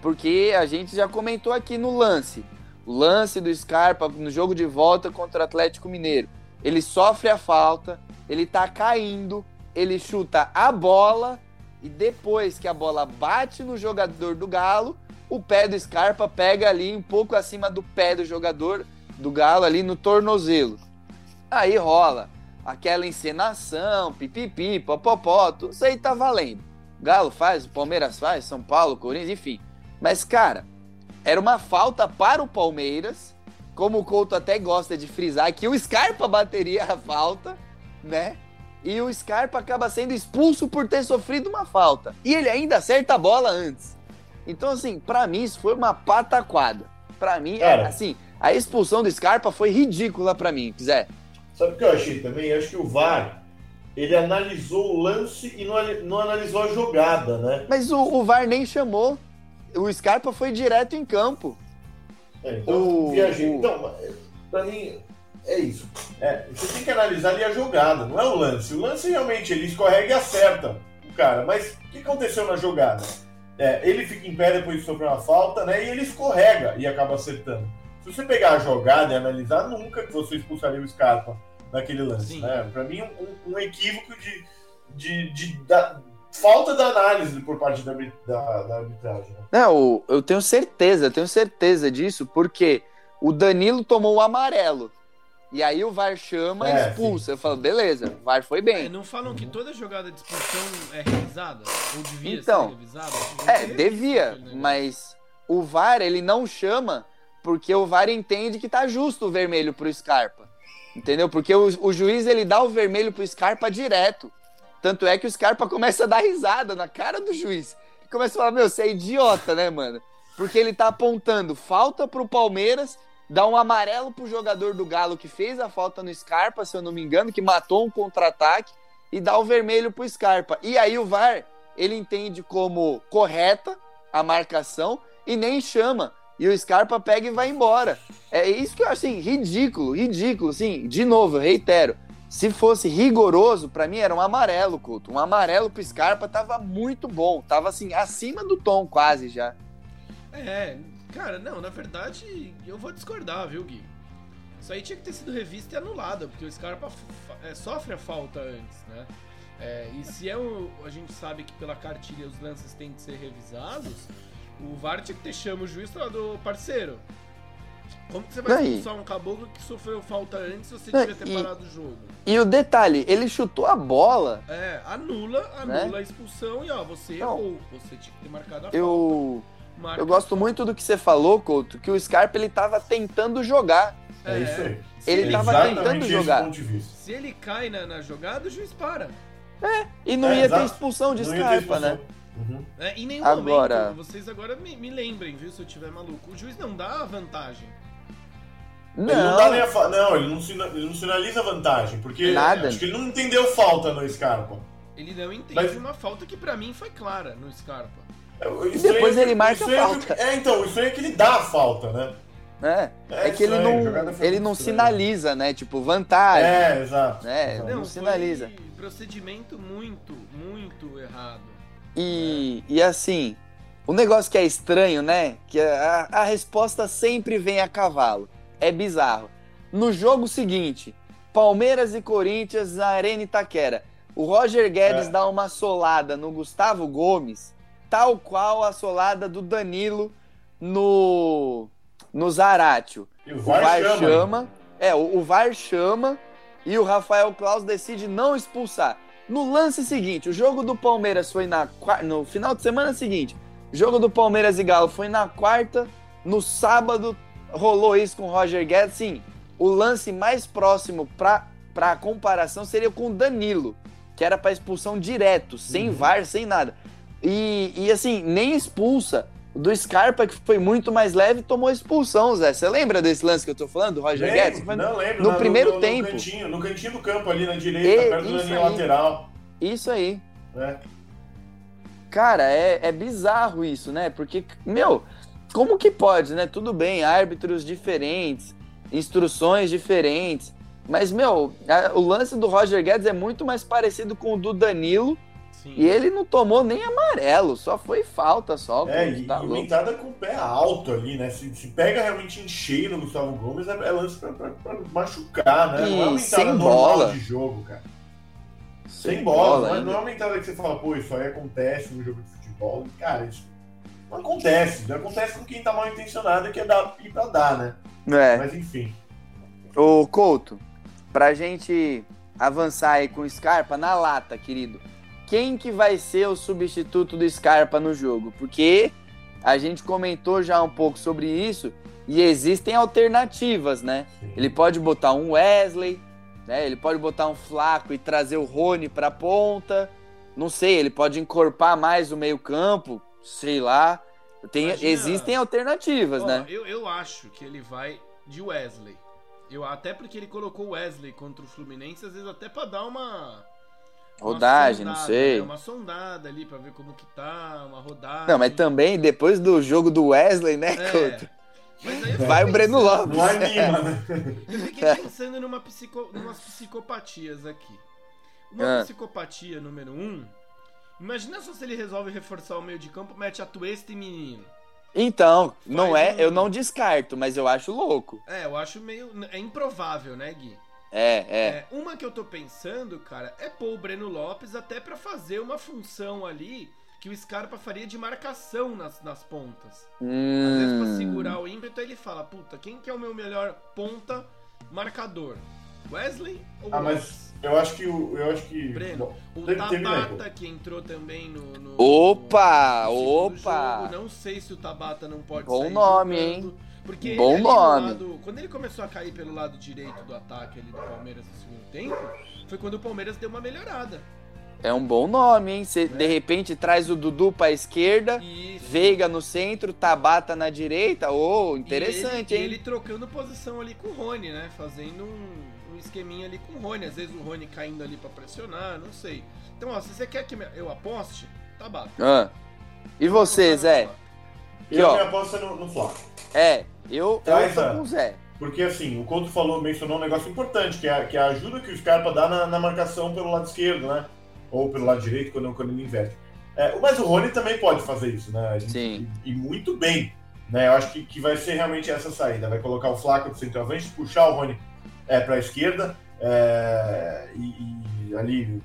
Speaker 1: Porque a gente já comentou aqui no lance. O lance do Scarpa no jogo de volta contra o Atlético Mineiro. Ele sofre a falta, ele tá caindo, ele chuta a bola e depois que a bola bate no jogador do Galo, o pé do Scarpa pega ali um pouco acima do pé do jogador do Galo ali no tornozelo. Aí rola aquela encenação, pipipi, popopó, tudo isso aí tá valendo. Galo faz, o Palmeiras faz, São Paulo, Corinthians, enfim. Mas, cara, era uma falta para o Palmeiras, como o Couto até gosta de frisar, que o Scarpa bateria a falta, né? E o Scarpa acaba sendo expulso por ter sofrido uma falta. E ele ainda acerta a bola antes. Então, assim, pra mim isso foi uma pataquada. Pra mim,
Speaker 3: Cara.
Speaker 1: assim, a expulsão do Scarpa foi ridícula pra mim, Zé.
Speaker 3: Sabe o que eu achei também? Eu acho que o VAR, ele analisou o lance e não, não analisou a jogada, né?
Speaker 1: Mas o, o VAR nem chamou. O Scarpa foi direto em campo.
Speaker 3: É, então,
Speaker 1: O-
Speaker 3: viajei. Então, pra mim, é isso. É, você tem que analisar ali a jogada, não é o lance. O lance realmente, ele escorrega e acerta o cara. Mas o que aconteceu na jogada? É, ele fica em pé depois de sofrer uma falta, né? E ele escorrega e acaba acertando. Se você pegar a jogada e analisar, nunca que você expulsaria o Scarpa naquele lance,
Speaker 2: Sim.
Speaker 3: né? Pra mim, um, um equívoco de, de, de- da- falta da análise por parte da, da, da arbitragem, né?
Speaker 1: Não, eu tenho certeza, eu tenho certeza disso, porque o Danilo tomou o amarelo. E aí o VAR chama e
Speaker 3: É,
Speaker 1: expulsa. Eu falo, beleza, o VAR foi
Speaker 2: É,
Speaker 1: bem.
Speaker 2: não falam que toda jogada de expulsão é revisada? Ou devia
Speaker 1: Então,
Speaker 2: ser revisada?
Speaker 1: É, devia, mas o VAR ele não chama porque o VAR entende que tá justo o vermelho pro Scarpa. Entendeu? Porque o, o juiz ele dá o vermelho pro Scarpa direto. Tanto é que o Scarpa começa a dar risada na cara do juiz. E começa a falar: Meu, você é idiota, né, mano? Porque ele tá apontando falta pro Palmeiras, dá um amarelo pro jogador do Galo que fez a falta no Scarpa, se eu não me engano, que matou um contra-ataque, e dá o vermelho pro Scarpa. E aí o VAR ele entende como correta a marcação e nem chama. E o Scarpa pega e vai embora. É isso que eu acho assim, ridículo, ridículo, assim, de novo, eu reitero. Se fosse rigoroso, pra mim era um amarelo, Couto. Um amarelo pro Scarpa tava muito bom. Tava assim, acima do tom, quase já.
Speaker 2: É, cara, não, na verdade, eu vou discordar, viu, Gui? Isso aí tinha que ter sido revista e anulada, porque o Scarpa é, sofre a falta antes, né? É, e se é o, a gente sabe que pela cartilha os lances têm que ser revisados, o VAR tinha que ter chama o juiz e falar do parceiro. Como que você vai expulsar um caboclo que sofreu falta antes se você
Speaker 1: Não,
Speaker 2: ter
Speaker 1: e-
Speaker 2: parado o jogo?
Speaker 1: E o detalhe, ele chutou a bola.
Speaker 2: É, anula, anula
Speaker 1: Né?
Speaker 2: a expulsão e ó, você
Speaker 1: Não.
Speaker 2: errou. Você tinha que ter marcado a falta.
Speaker 1: Eu,
Speaker 2: Marca
Speaker 1: eu gosto
Speaker 2: falta.
Speaker 1: muito do que você falou, Couto, que o Scarpa ele tava tentando jogar.
Speaker 3: É,
Speaker 2: É.
Speaker 3: isso aí.
Speaker 1: Ele
Speaker 3: É
Speaker 1: tava tentando jogar.
Speaker 2: Se ele cai na, na jogada, o juiz para.
Speaker 1: E não
Speaker 3: É,
Speaker 1: ia ter
Speaker 3: exato.
Speaker 1: expulsão de
Speaker 3: ter
Speaker 1: Scarpa, né?
Speaker 3: Uhum.
Speaker 2: É, em nenhum
Speaker 1: Agora-
Speaker 2: momento, vocês agora me, me lembrem, viu, se eu tiver maluco. O juiz não dá a vantagem.
Speaker 3: Ele não dá nem
Speaker 1: Não,
Speaker 3: a fa... Não, ele não, sina- ele não sinaliza vantagem, porque
Speaker 1: Nada.
Speaker 3: acho que ele não entendeu falta no Scarpa.
Speaker 2: Ele não entende
Speaker 3: Mas-
Speaker 2: uma falta que pra mim foi clara no Scarpa.
Speaker 3: O
Speaker 1: E depois
Speaker 3: é
Speaker 1: ele marca a
Speaker 3: é
Speaker 1: falta.
Speaker 3: É, então, o estranho é que ele dá a falta, né?
Speaker 1: é, é que ele não, ele não sinaliza, né? Tipo, vantagem.
Speaker 3: É, exato.
Speaker 1: É. Não
Speaker 2: Não,
Speaker 1: sinaliza.
Speaker 2: foi procedimento muito, muito errado.
Speaker 1: E, e assim, o negócio que é estranho, né? Que a, a resposta sempre vem a cavalo. É bizarro. No jogo seguinte, Palmeiras e Corinthians na Arena Itaquera. O Roger Guedes
Speaker 3: É.
Speaker 1: dá uma solada no Gustavo Gomes, tal qual a solada do Danilo no, no Zaratio.
Speaker 3: E o
Speaker 1: O
Speaker 3: VAR,
Speaker 1: VAR
Speaker 3: chama.
Speaker 1: chama. É, o, o VAR chama e o Rafael Claus decide não expulsar. No lance seguinte, o jogo do Palmeiras foi na, no final de semana seguinte. Jogo do Palmeiras e Galo foi na quarta, no sábado rolou isso com o Roger Guedes. Sim, o lance mais próximo para comparação seria com o Danilo, que era para expulsão direto, sem uhum. VAR, sem nada. E, e assim, nem expulsa. Do Scarpa, que foi muito mais leve, tomou expulsão, Zé. Você lembra desse lance que eu tô falando, do Roger lembro, Guedes?
Speaker 3: Não lembro.
Speaker 1: No, primeiro
Speaker 3: no,
Speaker 1: tempo.
Speaker 3: No cantinho, no cantinho do campo ali na direita, e, perto da linha lateral.
Speaker 1: Isso aí. É. Cara, é, é bizarro isso, né? Porque, meu, como que pode, né? Tudo bem, árbitros diferentes, instruções diferentes. Mas, meu, a, o lance do Roger Guedes é muito mais parecido com o do Danilo. Sim. E ele não tomou nem amarelo, só foi falta só.
Speaker 3: É, e, tá e entrada com o pé alto ali, né? Se, se pega realmente em cheio no Gustavo Gomes, é, é lance pra, pra, pra, machucar, né?
Speaker 1: E não é uma sem bola.
Speaker 3: de jogo, cara. Sem, sem bola, bola não, é, é uma entrada que você fala, pô, isso aí acontece no jogo de futebol. Cara, isso não acontece. Não acontece com quem tá mal intencionado e quer dar, ir pra dar, né?
Speaker 1: É.
Speaker 3: Mas enfim.
Speaker 1: Ô, Couto, pra gente avançar aí com o Scarpa na lata, querido. Quem que vai ser o substituto do Scarpa no jogo? Porque a gente comentou já um pouco sobre isso e existem alternativas, né? Ele pode botar um Wesley, né? Ele pode botar um Flaco e trazer o Rony para ponta. Não sei, ele pode encorpar mais o meio-campo, sei lá. Tem, Imagina, existem alternativas, ó, né?
Speaker 2: Eu, eu acho que ele vai de Wesley. Eu, até porque ele colocou Wesley contra o Fluminense, às vezes até para dar uma.
Speaker 1: Rodagem, sondada, não sei.
Speaker 2: Né? Uma sondada ali para ver como que tá, uma rodagem.
Speaker 1: Não, mas também depois do jogo do Wesley, né, é. Couto? Vai o Breno Lopes.
Speaker 3: Não anima, né?
Speaker 2: Eu fiquei pensando numa psico... numas psicopatias aqui. Uma ah. psicopatia número um. Imagina só se ele resolve reforçar o meio de campo, mete a Tuesta e menino.
Speaker 1: Então, Faz não é, um... eu não descarto, mas eu acho louco.
Speaker 2: É, eu acho meio. É improvável, né, Gui?
Speaker 1: É, é,
Speaker 2: é. Uma que eu tô pensando, cara, é pôr o Breno Lopes até para fazer uma função ali que o Scarpa faria de marcação nas, nas pontas.
Speaker 1: Hum.
Speaker 2: Às vezes pra segurar o ímpeto, ele fala, puta, quem que é o meu melhor ponta marcador? Wesley ou
Speaker 3: Ah, mas eu acho que o. Eu acho que.
Speaker 2: Breno, o Tabata que entrou também no. no
Speaker 1: opa! No opa!
Speaker 2: Jogo. Não sei se o Tabata não pode
Speaker 1: Bom nome, jogando, hein?
Speaker 2: Porque
Speaker 1: Bom nome.
Speaker 2: Lado, quando ele começou a cair pelo lado direito do ataque ali do Palmeiras no segundo tempo, foi quando o Palmeiras deu uma melhorada.
Speaker 1: É um bom nome, hein? Você é. de repente traz o Dudu pra esquerda, Isso. Veiga no centro, Tabata na direita. Ô, oh, interessante,
Speaker 2: ele,
Speaker 1: hein?
Speaker 2: ele trocando posição ali com o Rony, né? Fazendo um, um, esqueminha ali com o Rony. Às vezes o Rony caindo ali pra pressionar, não sei. Então, ó, se você quer que eu aposte, Tabata.
Speaker 1: Ah. E você, Zé?
Speaker 3: Eu ó, me aposto no, no Flávio.
Speaker 1: É, eu, eu tô com o Zé.
Speaker 3: Porque assim, o Couto falou, mencionou um negócio importante, que é, que é a ajuda que o Scarpa dá na, na marcação pelo lado esquerdo, né? ou pelo lado direito quando, quando ele inverte. É, mas o Rony também pode fazer isso, né? Gente,
Speaker 1: Sim.
Speaker 3: E, e, muito bem. Né? Eu acho que, que vai ser realmente essa saída. Vai colocar o Flaco do centroavante, puxar o Rony é, para a esquerda é, e, e, ali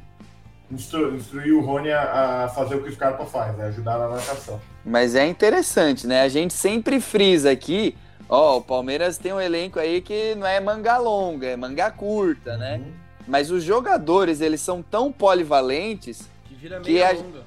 Speaker 3: instru, instruir o Rony a, a, fazer o que o Scarpa faz, né? ajudar na marcação.
Speaker 1: Mas é interessante, né? A gente sempre frisa aqui, ó, o Palmeiras tem um elenco aí que não é manga longa, é manga curta, né? Uhum. Mas os jogadores, eles são tão polivalentes
Speaker 2: que vira meia que longa.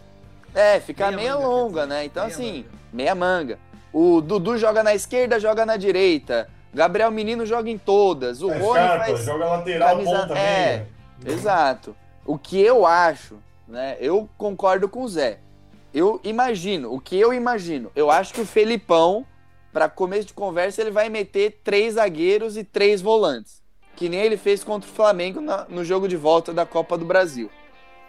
Speaker 1: É, fica meia, meia manga, longa, né? Então, meia assim, manga. meia manga. O Dudu joga na esquerda, joga na direita. Gabriel Menino joga em todas. O é, Rony faz.
Speaker 3: Joga lateral, camisa... ponta
Speaker 1: É, meia. exato. O que eu acho, né? Eu concordo com o Zé. Eu imagino, o que eu imagino, eu acho que o Felipão, para começo de conversa, ele vai meter três zagueiros e três volantes que nem ele fez contra o Flamengo na, no jogo de volta da Copa do Brasil.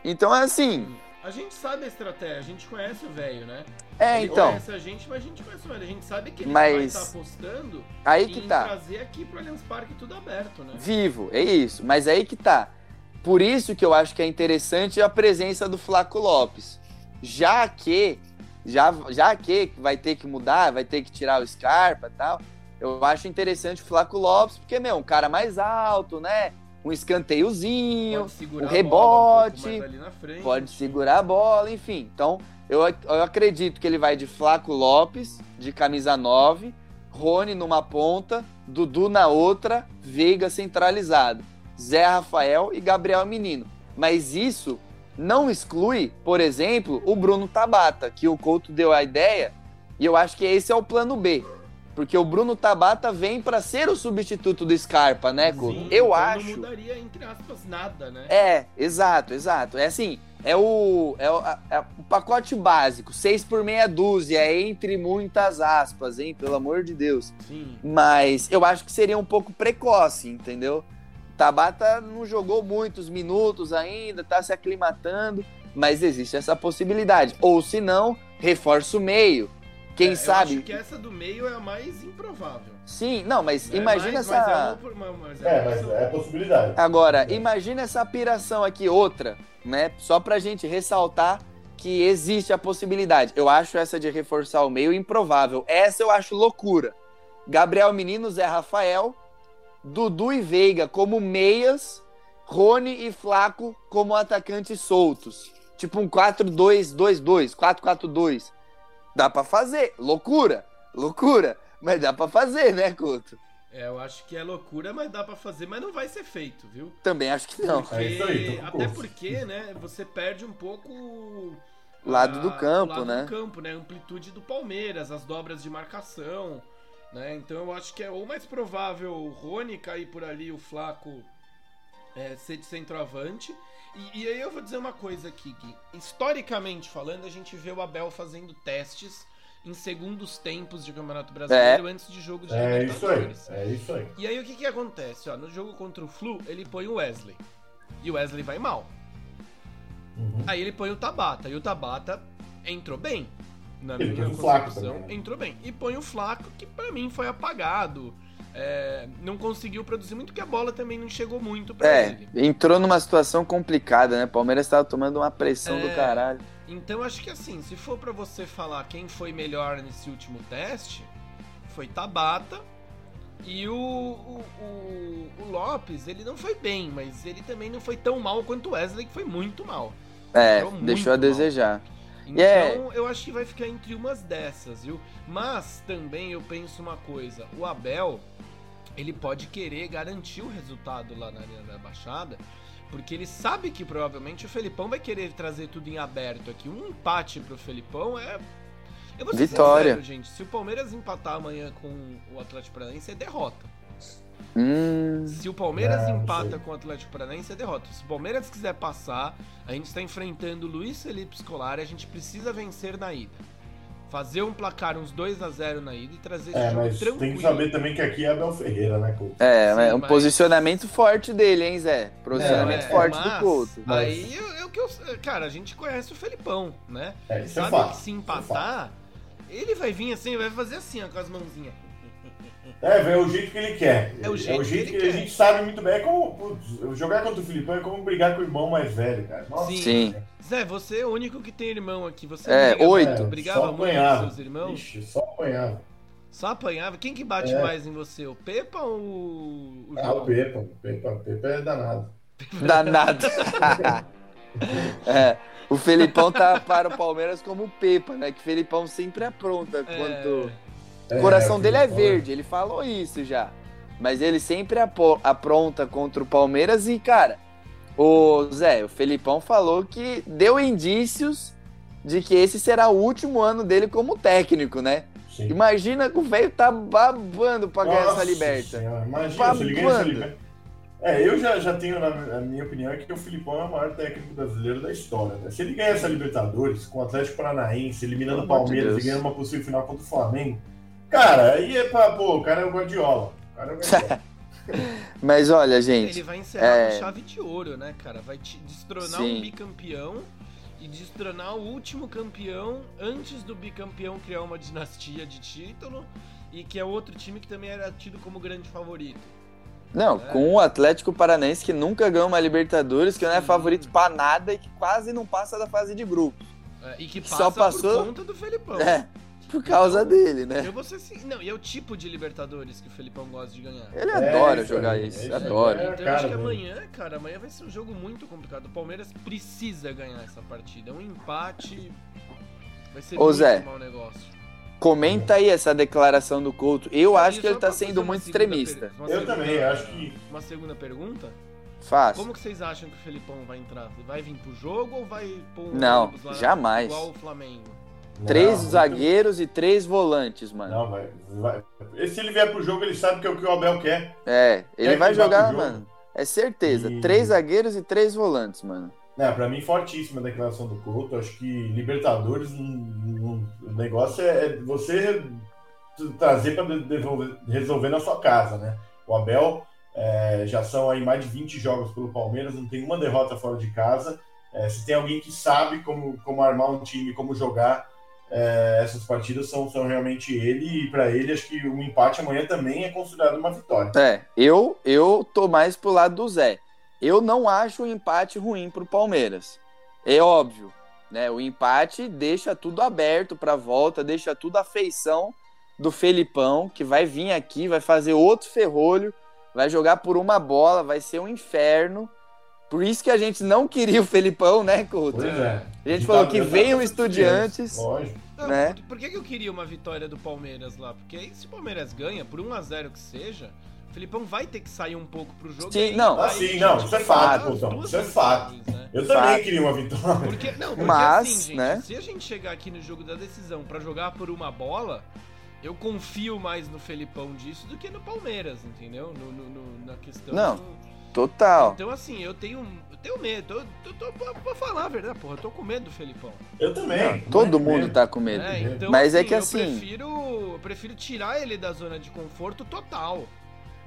Speaker 1: Então é assim.
Speaker 2: A gente sabe a estratégia, a gente conhece o velho, né?
Speaker 1: É,
Speaker 2: ele
Speaker 1: então.
Speaker 2: conhece a gente, mas a gente conhece o velho. A gente sabe que ele
Speaker 1: mas...
Speaker 2: vai estar apostando
Speaker 1: aí que
Speaker 2: em
Speaker 1: tá.
Speaker 2: trazer aqui pro Allianz Parque tudo aberto, né?
Speaker 1: Vivo, é isso. Mas aí que tá. Por isso que eu acho que é interessante a presença do Flaco Lopes. Já que, já, já que vai ter que mudar, vai ter que tirar o Scarpa e tal eu acho interessante o Flaco Lopes, porque, meu, um cara mais alto, né? Um escanteiozinho, um rebote,
Speaker 2: um
Speaker 1: pode segurar a bola, enfim. Então, eu, eu acredito que ele vai de Flaco Lopes, de camisa 9, Rony numa ponta, Dudu na outra, Veiga centralizado, Zé Rafael e Gabriel Menino. Mas isso Não exclui, por exemplo, o Bruno Tabata, que o Couto deu a ideia, e eu acho que esse é o plano B. Porque o Bruno Tabata vem para ser o substituto do Scarpa, né, Couto?
Speaker 2: Sim,
Speaker 1: eu
Speaker 2: então
Speaker 1: acho.
Speaker 2: Não mudaria, entre aspas, nada, né?
Speaker 1: É, exato, exato. É assim, é o, é o, é o pacote básico, seis por meia dúzia, entre muitas aspas, hein? Pelo amor de Deus.
Speaker 2: Sim.
Speaker 1: Mas eu acho que seria um pouco precoce, entendeu? Tabata não jogou muitos minutos ainda, tá se aclimatando, mas existe essa possibilidade. Ou se não, reforça o meio. Quem
Speaker 2: É,
Speaker 1: sabe?
Speaker 2: Eu acho que essa do meio é a mais improvável.
Speaker 1: Sim, não, mas
Speaker 2: né?
Speaker 1: imagina
Speaker 2: Mas-
Speaker 1: essa.
Speaker 2: Mas é uma, mas
Speaker 3: É,
Speaker 2: uma
Speaker 3: mas é possibilidade.
Speaker 1: Agora, imagina essa piração aqui, outra, né? Só pra gente ressaltar que existe a possibilidade. Eu acho essa de reforçar o meio improvável. Essa eu acho loucura. Gabriel Menino, Zé Rafael, Dudu e Veiga como meias, Rony e Flaco como atacantes soltos. Tipo um 4-2-2-2, 4-4-2. Dá pra fazer. Loucura, loucura. Mas dá pra fazer, né, Couto?
Speaker 2: É, eu acho que é loucura, mas dá pra fazer, mas não vai ser feito, viu?
Speaker 1: Também acho que não.
Speaker 3: É isso aí,
Speaker 2: até porque, né, você perde um pouco o
Speaker 1: Lado
Speaker 2: a-
Speaker 1: do campo,
Speaker 2: lado
Speaker 1: né?
Speaker 2: do campo, né? A amplitude do Palmeiras, as dobras de marcação, né? Então eu acho que é ou mais provável o Rony cair por ali, o Flaco é, ser de centroavante. E, e aí eu vou dizer uma coisa aqui, Gui. Historicamente falando, a gente vê o Abel fazendo testes em segundos tempos de Campeonato Brasileiro antes de jogo de
Speaker 3: É isso aí,
Speaker 2: Libertadores.
Speaker 3: é isso aí.
Speaker 2: E aí o que que acontece? Ó, no jogo contra o Flu, ele põe o Wesley. E o Wesley vai mal.
Speaker 3: Uhum.
Speaker 2: Aí ele põe o Tabata. E o Tabata entrou bem. Na
Speaker 3: Ele
Speaker 2: minha concepção,
Speaker 3: também, né?
Speaker 2: entrou bem. E põe o Flaco, que pra mim foi apagado. É, não conseguiu produzir muito, porque a bola também não chegou muito pra
Speaker 1: É,
Speaker 2: ele.
Speaker 1: entrou numa situação complicada, né? Palmeiras tava tomando uma pressão
Speaker 2: É.
Speaker 1: do caralho.
Speaker 2: Então acho que assim, se for pra você falar quem foi melhor nesse último teste, foi Tabata. E o, o, o- o Lopes, ele não foi bem, mas ele também não foi tão mal quanto o Wesley, que foi muito mal.
Speaker 1: É,
Speaker 2: Entrou muito
Speaker 1: deixou a
Speaker 2: mal.
Speaker 1: desejar.
Speaker 2: Então,
Speaker 1: é-
Speaker 2: eu acho que vai ficar entre umas dessas, viu? Mas também eu penso uma coisa: o Abel, ele pode querer garantir o resultado lá na Arena da Baixada, porque ele sabe que provavelmente o Felipão vai querer trazer tudo em aberto aqui. Um empate pro Felipão é. Eu vou ser
Speaker 1: Vitória.
Speaker 2: sincero, gente. Se o Palmeiras empatar amanhã com o Atlético Paranaense, é derrota.
Speaker 1: Hum,
Speaker 2: Se o Palmeiras
Speaker 3: Não, não
Speaker 2: empata com o Atlético Paranaense, é derrota. Se o Palmeiras quiser passar, a gente está enfrentando o Luiz Felipe Scolari, a gente precisa vencer na ida. Fazer um placar, uns 2 a 0 na ida e trazer esse
Speaker 3: É,
Speaker 2: jogo
Speaker 3: mas
Speaker 2: tranquilo.
Speaker 3: tem que saber também que aqui é Abel Ferreira, né, Couto?
Speaker 1: é,
Speaker 2: Sim,
Speaker 1: é um
Speaker 2: mas-
Speaker 1: posicionamento forte dele, hein, Zé? Posicionamento
Speaker 3: É,
Speaker 1: forte
Speaker 2: mas
Speaker 1: do Couto.
Speaker 3: Mas-
Speaker 2: Aí eu, eu que eu, cara, a gente conhece o Felipão, né?
Speaker 3: É, isso é
Speaker 2: Sabe que se
Speaker 3: é
Speaker 2: empatar, ele vai vir assim, vai fazer assim, ó, com as mãozinhas.
Speaker 3: É, é o jeito que ele quer.
Speaker 2: É o jeito que ele
Speaker 3: que,
Speaker 2: quer.
Speaker 3: a gente sabe muito bem. É como putz, jogar contra o Filipão é como brigar com o irmão mais velho, cara. Nossa,
Speaker 2: Sim.
Speaker 1: Sim.
Speaker 2: Zé, você é o único que tem irmão aqui. Você
Speaker 1: É,
Speaker 2: briga-
Speaker 1: oito.
Speaker 2: brigava
Speaker 3: só
Speaker 2: muito com
Speaker 3: apanhava.
Speaker 2: seus irmãos?
Speaker 3: Ixi, só apanhava.
Speaker 2: Só apanhava? Quem que bate
Speaker 3: É.
Speaker 2: mais em você? O Pepa ou o
Speaker 3: Ah,
Speaker 2: João?
Speaker 3: o Pepa, o Pepa, o Pepa é danado. [laughs]
Speaker 1: Danado. [laughs] é, o Felipão tá para o Palmeiras como o Pepa, né? Que o Felipão sempre apronta
Speaker 2: É,
Speaker 1: quanto.
Speaker 3: É,
Speaker 1: O coração dele é verde, ele falou isso já. Mas ele sempre apronta contra o Palmeiras e, cara, o Zé, o Felipão falou que deu indícios de que esse será o último ano dele como técnico, né?
Speaker 3: Sim.
Speaker 1: Imagina que o velho tá babando pra ganhar essa liberta.
Speaker 3: Senhora, Imagina se ele ganha essa liberta. É, eu já, já tenho, na a minha opinião, é que o Filipão é o maior técnico brasileiro da história. né? Se ele ganhar essa Libertadores com o Atlético Paranaense, eliminando o Palmeiras
Speaker 1: Deus.
Speaker 3: e ganhando uma possível final contra o Flamengo, cara, aí é pra, pô, o cara é o Guardiola. O cara é o Guardiola. [laughs]
Speaker 1: Mas olha, gente,
Speaker 2: Ele vai encerrar
Speaker 1: É.
Speaker 2: com chave de ouro, né, cara? Vai te destronar
Speaker 1: Sim.
Speaker 2: um bicampeão e destronar o último campeão antes do bicampeão criar uma dinastia de título e que é outro time que também era tido como grande favorito.
Speaker 1: não,
Speaker 2: É.
Speaker 1: com o Atlético Paranaense que nunca ganhou uma Libertadores, que não é favorito pra nada e que quase não passa da fase de grupo.
Speaker 2: É, e que
Speaker 1: Que
Speaker 2: passa
Speaker 1: só passou-
Speaker 2: por conta do Felipão.
Speaker 1: É, por causa dele, né?
Speaker 2: Eu vou ser assim, não, e é o tipo de Libertadores que o Felipão gosta de ganhar.
Speaker 1: Ele
Speaker 3: É
Speaker 1: adora
Speaker 3: isso
Speaker 1: jogar isso,
Speaker 3: é isso aí.
Speaker 1: adora.
Speaker 3: É,
Speaker 2: Então eu acho que amanhã, cara, amanhã vai ser um jogo muito complicado. O Palmeiras precisa ganhar essa partida. Um empate vai ser
Speaker 1: Ô,
Speaker 2: muito
Speaker 1: Zé.
Speaker 2: mau negócio.
Speaker 1: Comenta aí essa declaração do Couto. Eu acho que ele tá sendo muito extremista.
Speaker 2: per-
Speaker 3: Eu
Speaker 2: segunda-
Speaker 3: também, acho que.
Speaker 2: Uma segunda pergunta.
Speaker 1: Fácil.
Speaker 2: Como que vocês acham que o Felipão vai entrar? Vai vir pro jogo ou vai pôr um
Speaker 1: Não, jamais.
Speaker 2: igual o Flamengo?
Speaker 1: Três zagueiros e três volantes, mano.
Speaker 3: Não, vai, vai. E se ele vier pro jogo, ele sabe que é o que o Abel quer.
Speaker 1: É, ele
Speaker 3: Quer
Speaker 1: vai jogar, mano. É certeza.
Speaker 3: E-
Speaker 1: Três zagueiros e três volantes, mano.
Speaker 3: Né, pra mim, fortíssima a declaração do Couto. Acho que Libertadores, um, um- o negócio é, é você trazer devolver- resolver na sua casa, né? O Abel é, já são aí mais de 20 jogos pelo Palmeiras, não tem uma derrota fora de casa. É, se tem alguém que sabe como, como armar um time, como jogar é, essas partidas, são, são realmente ele. E pra ele, acho que um empate amanhã também é considerado uma vitória.
Speaker 1: É, eu, eu tô mais pro lado do Zé. Eu não acho o empate ruim pro Palmeiras. É óbvio, né? O empate deixa tudo aberto pra volta, deixa tudo à feição do Felipão, que vai vir aqui, vai fazer outro ferrolho, vai jogar por uma bola, vai ser um inferno. Por isso que a gente não queria o Felipão, né, Couto?
Speaker 3: Pois é.
Speaker 1: A gente
Speaker 3: E
Speaker 1: falou
Speaker 3: tá-
Speaker 1: que venham
Speaker 3: tá-
Speaker 1: estudiantes.
Speaker 3: Lógico.
Speaker 1: Né?
Speaker 2: por, por que, eu queria uma vitória do Palmeiras lá? Porque aí, se o Palmeiras ganha, por 1x0 que seja, o Felipão vai ter que sair um pouco pro jogo.
Speaker 1: Sim, não.
Speaker 2: vai
Speaker 3: Ah, sim, não, isso é fato,
Speaker 2: duas
Speaker 3: isso é fato.
Speaker 2: né?
Speaker 3: Eu também
Speaker 1: Fato.
Speaker 3: queria uma vitória.
Speaker 2: Porque, não, porque
Speaker 1: Mas,
Speaker 2: assim, gente,
Speaker 1: né?
Speaker 2: se a gente chegar aqui no jogo da decisão pra jogar por uma bola, eu confio mais no Felipão disso do que no Palmeiras, entendeu? No, no- no- na questão.
Speaker 1: Não.
Speaker 2: do-
Speaker 1: Total.
Speaker 2: Então, assim, eu tenho, eu tenho medo. Eu, eu tô, pra, pra falar a verdade, porra, eu tô com medo do Felipão.
Speaker 3: Eu também.
Speaker 1: Todo
Speaker 3: Mas-
Speaker 1: mundo tá com medo.
Speaker 2: É, então,
Speaker 1: Mas é
Speaker 2: assim,
Speaker 1: que
Speaker 2: eu
Speaker 1: assim-
Speaker 2: prefiro, eu prefiro tirar ele da zona de conforto total.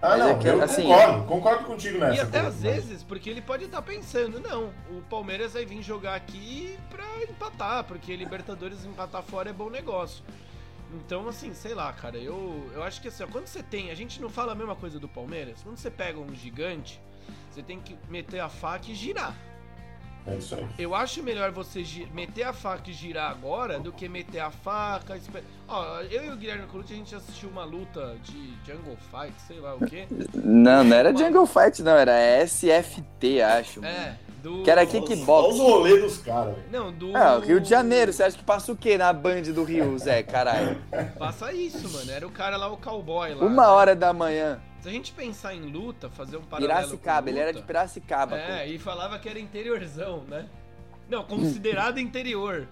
Speaker 3: Ah,
Speaker 1: Mas
Speaker 3: não,
Speaker 1: é que,
Speaker 3: eu
Speaker 1: assim,
Speaker 3: concordo, concordo contigo nessa.
Speaker 2: e até
Speaker 3: Couto,
Speaker 2: às
Speaker 3: mas-
Speaker 2: vezes, porque ele pode estar pensando, não, o Palmeiras vai vir jogar aqui pra empatar, porque Libertadores empatar fora é bom negócio. Então, assim, sei lá, cara, eu, eu acho que assim, ó, quando você tem. A gente não fala a mesma coisa do Palmeiras, quando você pega um gigante, você tem que meter a faca e girar.
Speaker 3: É isso aí.
Speaker 2: Eu acho melhor você meter a faca e girar agora do que meter a faca. esper- Ó, eu e o Guilherme Colucci a gente assistiu uma luta de Jungle Fight, sei lá o quê. [laughs]
Speaker 1: Não, não era Jungle Fight, não, era SFT, acho. mano.
Speaker 2: É, do.
Speaker 1: Que era
Speaker 3: Olha os
Speaker 1: kickbox.
Speaker 3: rolês dos caras, velho.
Speaker 2: Não, do.
Speaker 1: Ah, Rio de Janeiro, você acha que passa o quê na Band do Rio, Zé, caralho?
Speaker 2: Passa isso, mano. Era o cara lá, o cowboy lá.
Speaker 1: Uma
Speaker 2: né?
Speaker 1: hora da manhã.
Speaker 2: Se a gente pensar em luta, fazer um paralelo.
Speaker 1: Piracicaba,
Speaker 2: com
Speaker 1: ele era de
Speaker 2: luta,
Speaker 1: Piracicaba.
Speaker 2: É, e falava que era interiorzão, né? Não, considerado [laughs] interior.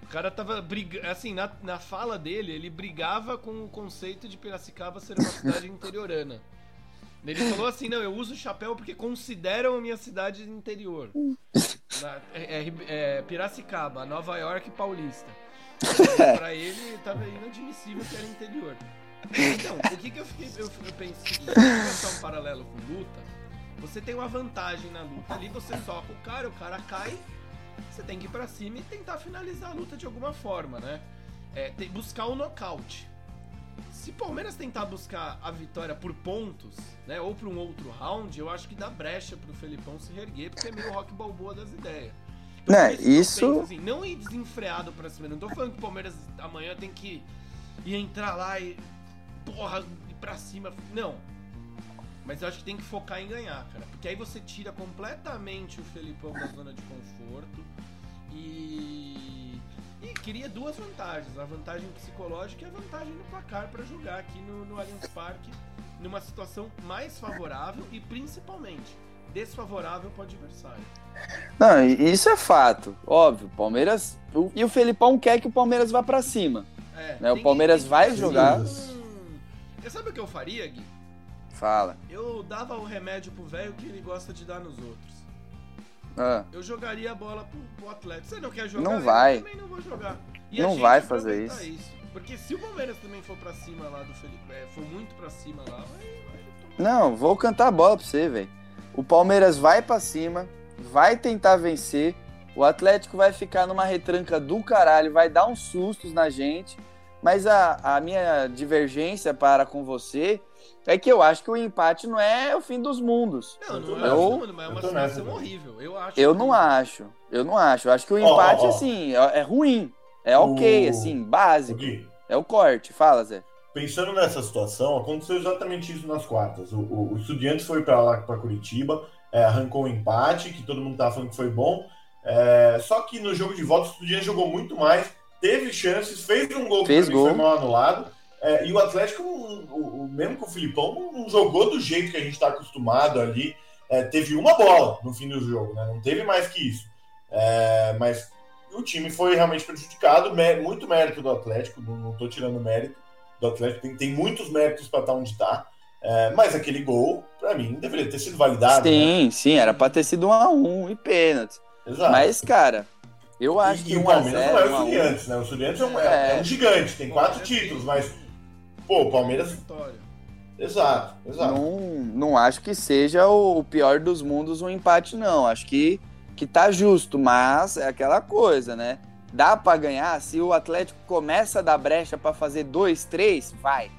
Speaker 2: O cara tava brigando. Assim, na, na fala dele, ele brigava com o conceito de Piracicaba ser uma cidade [laughs] interiorana. Ele falou assim: não, eu uso chapéu porque consideram a minha cidade interior. Na- é, é- é Piracicaba, Nova York paulista. [laughs] pra ele tava inadmissível que era interior. Então, o que, que eu fiquei. Eu, eu pensei, se um paralelo com luta, você tem uma vantagem na luta. Ali você soca o cara, o cara cai, você tem que ir pra cima e tentar finalizar a luta de alguma forma, né? É, tem- buscar o nocaute. Se o Palmeiras tentar buscar a vitória por pontos, né, ou pra um outro round, eu acho que dá brecha pro Felipão se reerguer, porque é meio rock balboa das ideias. Então,
Speaker 1: Né, isso-
Speaker 2: penso assim, não ir desenfreado pra cima. Não tô falando que o Palmeiras amanhã tem que ir entrar lá e. Porra, ir pra cima. Não. Mas eu acho que tem que focar em ganhar, cara. Porque aí você tira completamente o Felipão da zona de conforto e. E cria duas vantagens. A vantagem psicológica e a vantagem no placar pra jogar aqui no, no Allianz Parque numa situação mais favorável e principalmente desfavorável pro adversário.
Speaker 1: Não, isso é fato, óbvio. Palmeiras. o- E o Felipão quer que o Palmeiras vá pra cima.
Speaker 2: É,
Speaker 1: Né, o Palmeiras vai jogar.
Speaker 2: Você sabe o que eu faria, Gui?
Speaker 1: Fala.
Speaker 2: Eu dava o remédio pro velho que ele gosta de dar nos outros.
Speaker 1: Ah,
Speaker 2: Eu jogaria a bola pro, pro atleta. Você não quer jogar?
Speaker 1: Não
Speaker 2: eu
Speaker 1: vai.
Speaker 2: também não vou jogar. E
Speaker 1: Não vai fazer
Speaker 2: aproveitar Porque se o Palmeiras também for pra cima lá do Felipe, é, for muito pra cima lá, vai, vai tomar.
Speaker 1: não, vou cantar a bola pra você, velho. O Palmeiras vai pra cima, vai tentar vencer. O Atlético vai ficar numa retranca do caralho, vai dar uns sustos na gente. Mas a, a minha divergência para com você é que eu acho que o empate não é o fim dos mundos.
Speaker 2: Não,
Speaker 3: Eu
Speaker 2: não é,
Speaker 3: nessa.
Speaker 2: um segundo, mas é
Speaker 3: Eu
Speaker 2: uma
Speaker 3: nessa
Speaker 2: situação horrível. Eu acho.
Speaker 1: Eu não acho. Eu não acho. Eu acho que o empate,
Speaker 3: ó.
Speaker 1: assim, é, é ruim. É ok,
Speaker 3: O-
Speaker 1: assim, básico.
Speaker 3: Gui,
Speaker 1: É o corte. Fala, Zé.
Speaker 3: pensando nessa situação, aconteceu exatamente isso nas quartas. O, o, o Estudiantes foi para lá, para Curitiba, é, arrancou um empate, que todo mundo tava falando que foi bom. É, só que no jogo de volta, o Estudiantes jogou muito mais, teve chances, fez um gol
Speaker 1: Fez
Speaker 3: que
Speaker 1: gol.
Speaker 3: foi mal anulado. É, e o Atlético, o, o- mesmo com o Filipão, não, não jogou do jeito que a gente está acostumado ali. é, teve uma bola no fim do jogo, né? Não teve mais que isso. É, mas o time foi realmente prejudicado, muito mérito do Atlético, não estou tirando mérito do Atlético, tem, tem muitos méritos para estar tá onde está. É, mas aquele gol, para mim, deveria ter sido validado.
Speaker 1: Sim, né? sim, era para ter sido um a um e pênalti. Exato. Mas, cara, eu acho e, que.
Speaker 3: E o Palmeiras não é o Estudiantes, né? O Estudiantes é um, é... é um gigante, tem quatro títulos, mas. Pô, o Palmeiras. Exato, exato.
Speaker 1: Não, não acho que seja o pior dos mundos um empate, não. Acho que, que tá justo, mas é aquela coisa, né? Dá para ganhar se o Atlético começa a dar brecha para fazer dois, três, vai.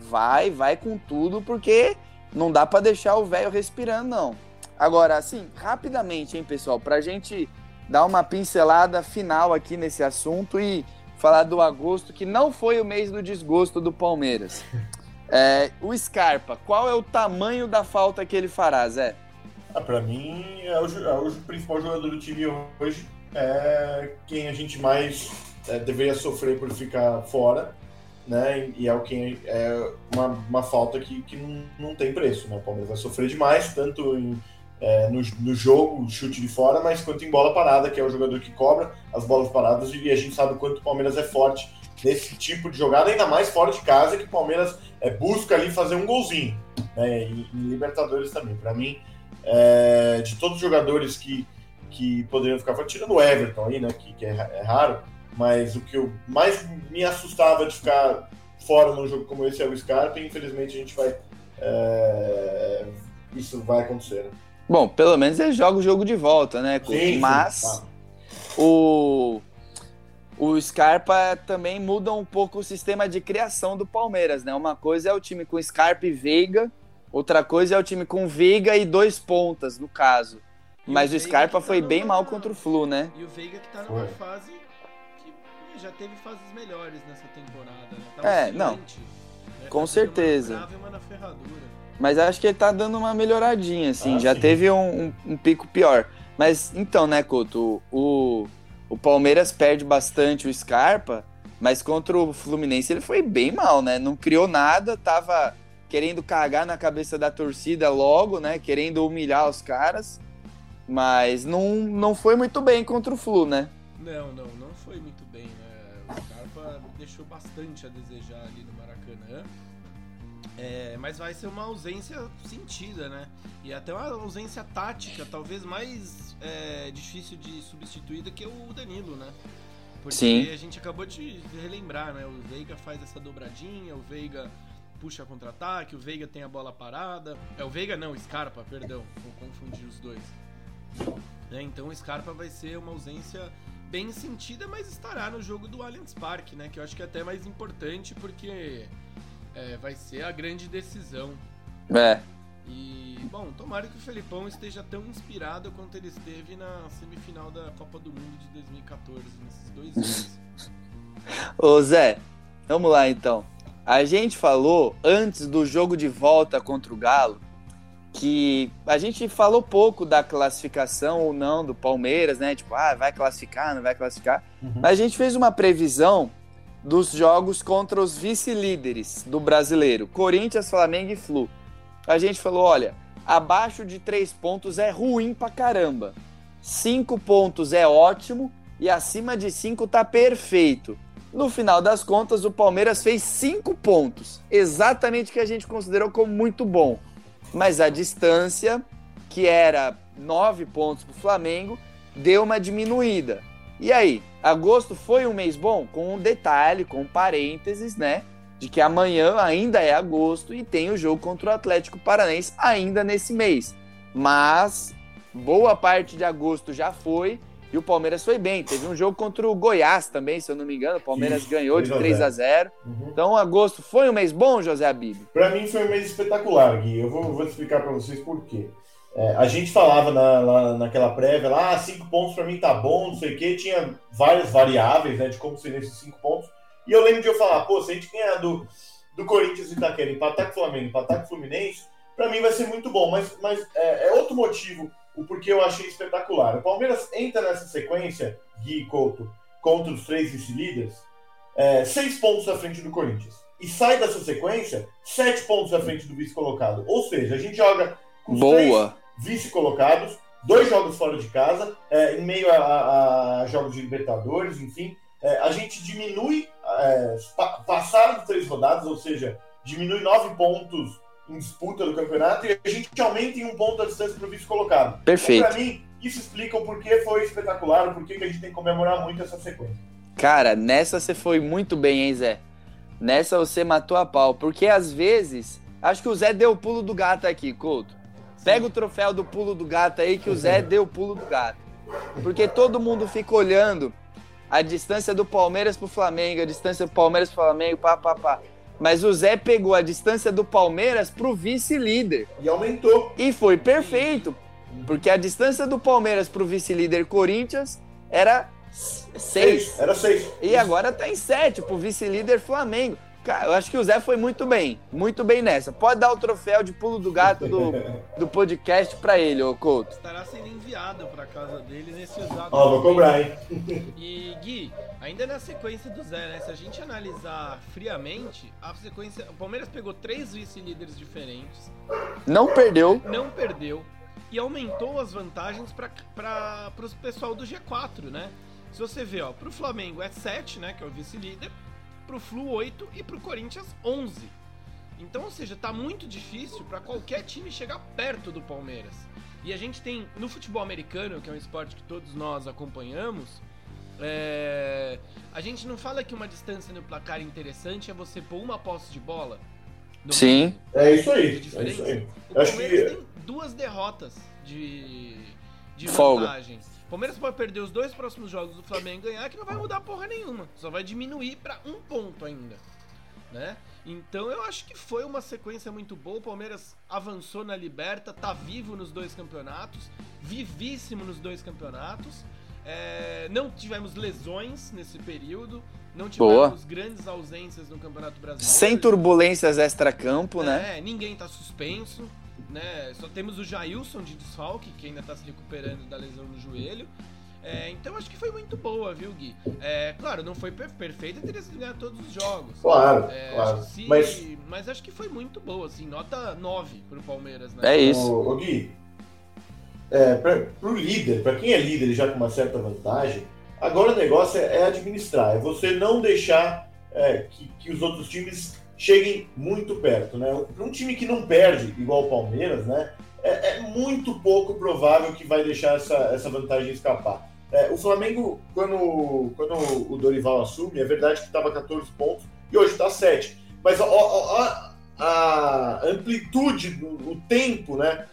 Speaker 1: Vai, vai com tudo, porque não dá para deixar o velho respirando, não. Agora, assim, rapidamente, hein, pessoal, pra gente dar uma pincelada final aqui nesse assunto e falar do agosto, que não foi o mês do desgosto do Palmeiras. [laughs] É, o Scarpa, qual é o tamanho da falta que ele fará, Zé?
Speaker 3: Ah, para mim, é o, é o, principal jogador do time hoje. É quem a gente mais é, deveria sofrer por ficar fora, né? E é o que é uma, uma falta que, que não, não tem preço, né? O Palmeiras vai sofrer demais, tanto em, é, no, no jogo, chute de fora, mas quanto em bola parada, que é o jogador que cobra as bolas paradas, e a gente sabe o quanto o Palmeiras é forte nesse tipo de jogada, ainda mais fora de casa, que o Palmeiras é, busca ali fazer um golzinho. Né, em, em Libertadores também. Para mim, é, de todos os jogadores que, que poderiam ficar fora, tirando o Everton aí, né, que, que é, é, raro, mas o que eu mais me assustava de ficar fora num jogo como esse é o Scarpa, e infelizmente a gente vai. É, isso vai acontecer. Né?
Speaker 1: Bom, pelo menos ele joga o jogo de volta, né, sim, Mas sim, tá. o o Scarpa também muda um pouco o sistema de criação do Palmeiras, né? Uma coisa é o time com Scarpa e Veiga, outra coisa é o time com Veiga e dois pontas, no caso. E Mas o, o Scarpa tá foi numa... bem mal contra o Flu, né?
Speaker 2: E o Veiga que tá numa foi. fase que já teve fases melhores nessa temporada, né? Tá
Speaker 1: é, não. Né? Com tá certeza. Uma uma Mas acho que ele tá dando uma melhoradinha, assim. Ah, já sim. teve um, um, um, pico pior. Mas então, né, Couto? O, o Palmeiras perde bastante o Scarpa, mas contra o Fluminense ele foi bem mal, né? Não criou nada, tava querendo cagar na cabeça da torcida logo, né? Querendo humilhar os caras, mas não, não foi muito bem contra o Flu, né?
Speaker 2: Não, não, não foi muito bem, né? O Scarpa deixou bastante a desejar ali no Maracanã. É, mas vai ser uma ausência sentida, né? E até uma ausência tática, talvez mais é, difícil de substituir do que o Danilo, né? Porque Sim. a gente acabou de relembrar, né? O Veiga faz essa dobradinha, o Veiga puxa contra-ataque, o Veiga tem a bola parada. É o Veiga não, o Scarpa, perdão, vou confundir os dois. É, então o Scarpa vai ser uma ausência bem sentida, mas estará no jogo do Allianz Parque, né? Que eu acho que é até mais importante porque é, vai ser a grande decisão.
Speaker 1: É.
Speaker 2: E, bom, tomara que o Felipão esteja tão inspirado quanto ele esteve na semifinal da Copa do Mundo de 2014, nesses dois anos. [laughs]
Speaker 1: Ô Zé, vamos lá então. A gente falou antes do jogo de volta contra o Galo que a gente falou pouco da classificação ou não do Palmeiras, né? Tipo, ah, vai classificar, não vai classificar. Uhum. Mas a gente fez uma previsão dos jogos contra os vice-líderes do brasileiro, Corinthians, Flamengo e Flu. A gente falou: olha, abaixo de três pontos é ruim pra caramba. Cinco pontos é ótimo e acima de cinco tá perfeito. No final das contas, o Palmeiras fez cinco pontos, exatamente o que a gente considerou como muito bom. Mas a distância, que era nove pontos para o Flamengo, deu uma diminuída. E aí, agosto foi um mês bom? Com um detalhe, com parênteses, né? De que amanhã ainda é agosto e tem o jogo contra o Atlético Paranaense ainda nesse mês. Mas boa parte de agosto já foi e o Palmeiras foi bem. Teve um jogo contra o Goiás também, se eu não me engano. O Palmeiras Isso, ganhou de 3 a 0 uhum. Então, agosto foi um mês bom, José Abib?
Speaker 3: Para mim foi um mês espetacular, Gui. Eu vou, vou explicar para vocês por quê. É, a gente falava na, na, naquela prévia lá, ah, cinco pontos para mim tá bom, não sei o quê, tinha várias variáveis né, de como seriam esses cinco pontos. E eu lembro de eu falar, pô, se a gente ganhar do, do Corinthians e Itaquera, empatar com o Flamengo, empatar com o Fluminense, para mim vai ser muito bom. Mas, mas é, é, outro motivo o porquê eu achei espetacular. O Palmeiras entra nessa sequência, Gui e Couto, contra os três vice-líderes, é, seis pontos à frente do Corinthians. E sai dessa sequência, sete pontos à frente do vice-colocado. Ou seja, a gente joga
Speaker 1: com Boa.
Speaker 3: Três, vice-colocados, dois jogos fora de casa, é, em meio a, a, jogos de Libertadores, enfim. É, a gente diminui, é, pa, passaram três rodadas, ou seja, diminui nove pontos em disputa do campeonato e a gente aumenta em um ponto a distância para o vice-colocado.
Speaker 1: Perfeito.
Speaker 3: Para mim, isso explica o porquê foi espetacular, o porquê que a gente tem que comemorar muito essa sequência.
Speaker 1: Cara, nessa você foi muito bem, hein, Zé? Nessa você matou a pau, porque às vezes, acho que o Zé deu o pulo do gato aqui, Couto. Pega o troféu do pulo do gato aí, que o Zé [laughs] deu o pulo do gato. Porque todo mundo fica olhando a distância do Palmeiras pro Flamengo, a distância do Palmeiras pro Flamengo, pá, pá, pá. Mas o Zé pegou a distância do Palmeiras pro vice-líder.
Speaker 3: E aumentou.
Speaker 1: E foi perfeito. Porque a distância do Palmeiras pro vice-líder Corinthians era seis.
Speaker 3: Era seis.
Speaker 1: E agora tá em sete pro vice-líder Flamengo. Cara, eu acho que o Zé foi muito bem. Muito bem nessa. Pode dar o troféu de pulo do gato do, [laughs] do podcast pra ele, ô Couto.
Speaker 2: Estará sendo enviado pra casa dele nesse exato
Speaker 3: Ó, vou cobrar, hein?
Speaker 2: E Gui, ainda na sequência do Zé, né? Se a gente analisar friamente, a sequência. O Palmeiras pegou três vice-líderes diferentes.
Speaker 1: Não perdeu.
Speaker 2: Não perdeu. E aumentou as vantagens para o pessoal do G4, né? Se você vê, ó, pro Flamengo é 7, né? Que é o vice-líder. Pro Flu 8 e pro Corinthians 11. Então, ou seja, tá muito difícil para qualquer time chegar perto do Palmeiras. E a gente tem no futebol americano, que é um esporte que todos nós acompanhamos, é... a gente não fala que uma distância no placar interessante é você pôr uma posse de bola.
Speaker 1: Sim.
Speaker 3: É isso aí. É isso aí.
Speaker 2: O Palmeiras que... tem duas derrotas de, de
Speaker 1: Folga.
Speaker 2: vantagem. O Palmeiras pode perder os dois próximos jogos do Flamengo e ganhar, que não vai mudar porra nenhuma. Só vai diminuir para um ponto ainda. Né? Então eu acho que foi uma sequência muito boa. O Palmeiras avançou na Liberta, tá vivo nos dois campeonatos, vivíssimo nos dois campeonatos. É, não tivemos lesões nesse período, não tivemos Boa. grandes ausências no Campeonato Brasileiro.
Speaker 1: Sem turbulências extra-campo,
Speaker 2: é,
Speaker 1: né?
Speaker 2: É, ninguém tá suspenso. Né? Só temos o Jailson de desfalque, que ainda tá se recuperando da lesão no joelho. É, então acho que foi muito boa, viu, Gui? É, claro, não foi perfeita, teria sido ganhar todos os jogos.
Speaker 3: Claro,
Speaker 2: é,
Speaker 3: claro.
Speaker 2: Acho se,
Speaker 3: mas...
Speaker 2: mas acho que foi muito boa, assim, nota 9 pro Palmeiras, né?
Speaker 1: É isso.
Speaker 3: Ô, ô Gui, é, para o líder, para quem é líder já com uma certa vantagem, agora o negócio é, é administrar, é você não deixar é, que, que, os outros times cheguem muito perto. Né? Um time que não perde, igual o Palmeiras, né, é, é muito pouco provável que vai deixar essa, essa vantagem escapar. É, o Flamengo, quando, quando o Dorival assume, é verdade que estava 14 pontos e hoje está 7. Mas a, a, a amplitude, o tempo, né?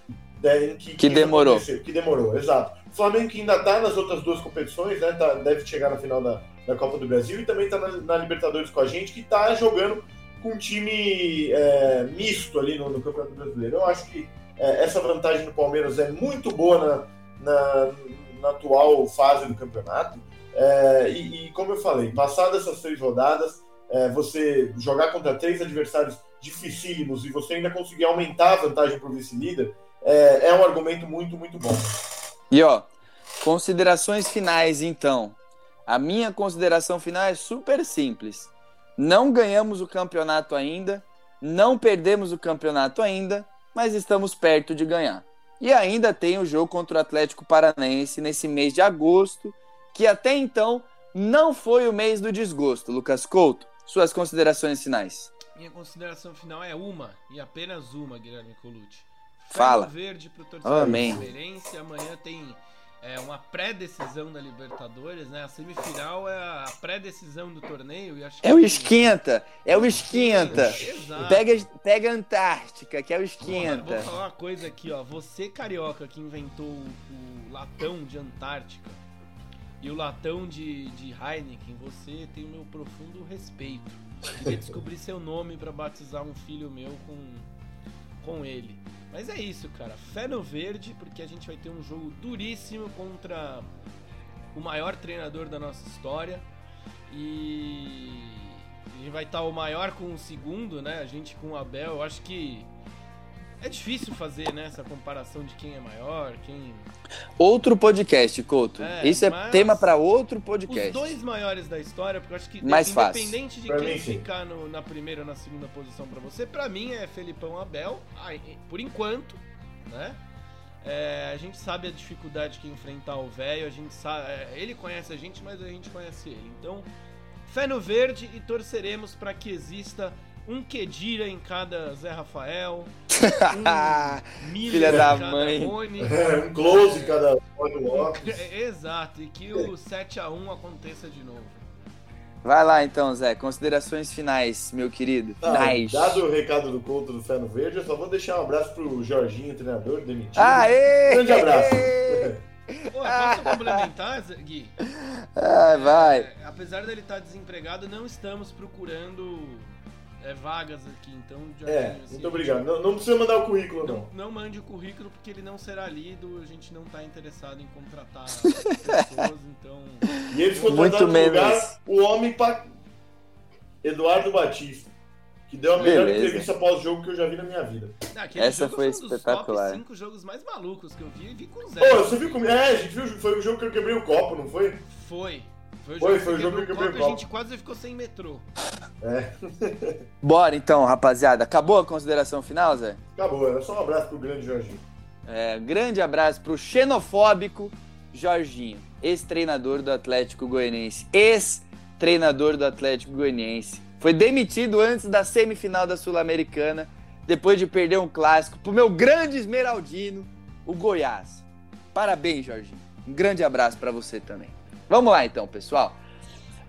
Speaker 1: né, que, que, demorou.
Speaker 3: Que demorou, exato. O Flamengo que ainda está nas outras duas competições, né? Tá, deve chegar na final da, da Copa do Brasil e também está na, na, Libertadores com a gente, que está jogando com um time é, misto ali no, no, Campeonato Brasileiro. Eu acho que é, essa vantagem do Palmeiras é muito boa na, na, na atual fase do campeonato. É, e, e, como eu falei, passadas essas três rodadas, é, você jogar contra três adversários dificílimos e você ainda conseguir aumentar a vantagem para o vice-líder, é, é um argumento muito, muito bom.
Speaker 1: E ó, considerações finais então. A minha consideração final é super simples. Não ganhamos o campeonato ainda, não perdemos o campeonato ainda, mas estamos perto de ganhar. E ainda tem o jogo contra o Atlético Paranaense nesse mês de agosto, que até então não foi o mês do desgosto. Lucas Couto, suas considerações finais.
Speaker 2: Minha consideração final é uma, e apenas uma, Guilherme Colucci.
Speaker 1: Fala.
Speaker 2: verde pro torcedor
Speaker 1: Amém.
Speaker 2: Amanhã tem é, uma pré-decisão da Libertadores, né? A semifinal é a pré-decisão do torneio. E acho
Speaker 1: é o esquenta, é o esquenta.
Speaker 2: Exato.
Speaker 1: Pega, pega a Antártica, que é o esquenta.
Speaker 2: Vou falar uma coisa aqui, ó. Você, carioca, que inventou o, o latão de Antártica e o latão de, de Heineken, você tem o meu profundo respeito. Queria descobrir seu nome para batizar um filho meu com, com ele. Mas é isso, cara. Fé no verde, porque a gente vai ter um jogo duríssimo contra o maior treinador da nossa história. E a gente vai estar o maior com o segundo, né? A gente com o Abel. Eu acho que é difícil fazer né, essa comparação de quem é maior, quem.
Speaker 1: Outro podcast, Couto. É, Isso é tema para outro podcast.
Speaker 2: Os dois maiores da história, porque eu acho que
Speaker 1: Mais
Speaker 2: independente
Speaker 1: fácil.
Speaker 2: de pra quem mim, ficar no, na primeira ou na segunda posição para você, para mim é Felipão Abel, por enquanto, né? É, a gente sabe a dificuldade que é enfrentar o velho, a gente sabe, é, ele conhece a gente, mas a gente conhece ele. Então, fé no verde e torceremos para que exista um Kedira em cada Zé Rafael, [laughs] um
Speaker 1: Filha da mãe.
Speaker 2: Rony.
Speaker 3: É, um close em cada Lopes.
Speaker 2: É, Exato, e que o 7x1 aconteça de novo.
Speaker 1: Vai lá então, Zé. Considerações finais, meu querido.
Speaker 3: Ah,
Speaker 1: Finais.
Speaker 3: dado o recado do Couto do Fé no Verde, eu só vou deixar um abraço pro Jorginho, treinador, demitido.
Speaker 1: Aê!
Speaker 3: Grande abraço.
Speaker 2: Pô, posso complementar, Zé- Gui?
Speaker 1: Ah, vai.
Speaker 2: É, apesar dele estar desempregado, não estamos procurando é, vagas aqui, então... Jorginho,
Speaker 3: É,
Speaker 2: assim,
Speaker 3: muito obrigado. Não, não precisa mandar o currículo,
Speaker 2: Não,
Speaker 3: não.
Speaker 2: não mande o currículo porque ele não será lido, a gente não está interessado em contratar [laughs] pessoas, então.
Speaker 3: E eles
Speaker 1: Muito
Speaker 3: contrataram no
Speaker 1: menos.
Speaker 3: lugar o homem pra... Eduardo Batista, que deu a melhor
Speaker 1: Beleza.
Speaker 3: entrevista pós-jogo que eu já vi na minha vida.
Speaker 2: Ah, aquele
Speaker 1: Essa
Speaker 2: jogo
Speaker 1: foi
Speaker 2: um dos
Speaker 1: espetacular.
Speaker 2: top 5 jogos mais malucos que eu vi e vi com zero.
Speaker 3: você viu como. É, a gente viu, foi o jogo que eu quebrei o copo, não foi?
Speaker 2: Foi. Foi o
Speaker 3: Foi,
Speaker 2: jogo
Speaker 3: foi o
Speaker 2: que
Speaker 3: jogo que
Speaker 2: o
Speaker 3: quebrou
Speaker 2: copo
Speaker 3: o
Speaker 2: e a gente quase ficou sem metrô.
Speaker 3: É, [laughs]
Speaker 1: Bora então, rapaziada. Acabou a consideração final, Zé?
Speaker 3: acabou. Era só um abraço pro grande Jorginho.
Speaker 1: É, grande abraço pro xenofóbico Jorginho, ex-treinador do Atlético Goianiense. Ex-treinador do Atlético Goianiense. Foi demitido antes da semifinal da Sul-Americana, depois de perder um clássico pro meu grande esmeraldino, o Goiás. Parabéns, Jorginho. Um grande abraço pra você também. Vamos lá então, pessoal.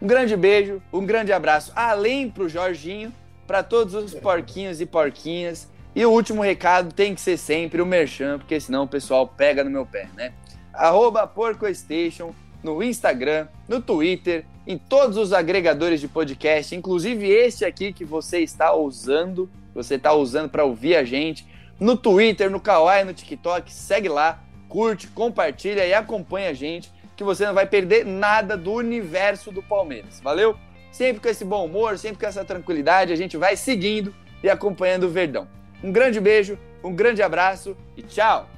Speaker 1: Um grande beijo, um grande abraço, além pro Jorginho, para todos os porquinhos e porquinhas. E o último recado tem que ser sempre o merchan, porque senão o pessoal pega no meu pé, né? Arroba PorcoStation no Instagram, no Twitter, em todos os agregadores de podcast, inclusive este aqui que você está usando, você está usando para ouvir a gente, no Twitter, no Kawaii, no TikTok, segue lá, curte, compartilha e acompanha a gente, que você não vai perder nada do universo do Palmeiras. Valeu? Sempre com esse bom humor, sempre com essa tranquilidade, a gente vai seguindo e acompanhando o Verdão. Um grande beijo, um grande abraço e tchau!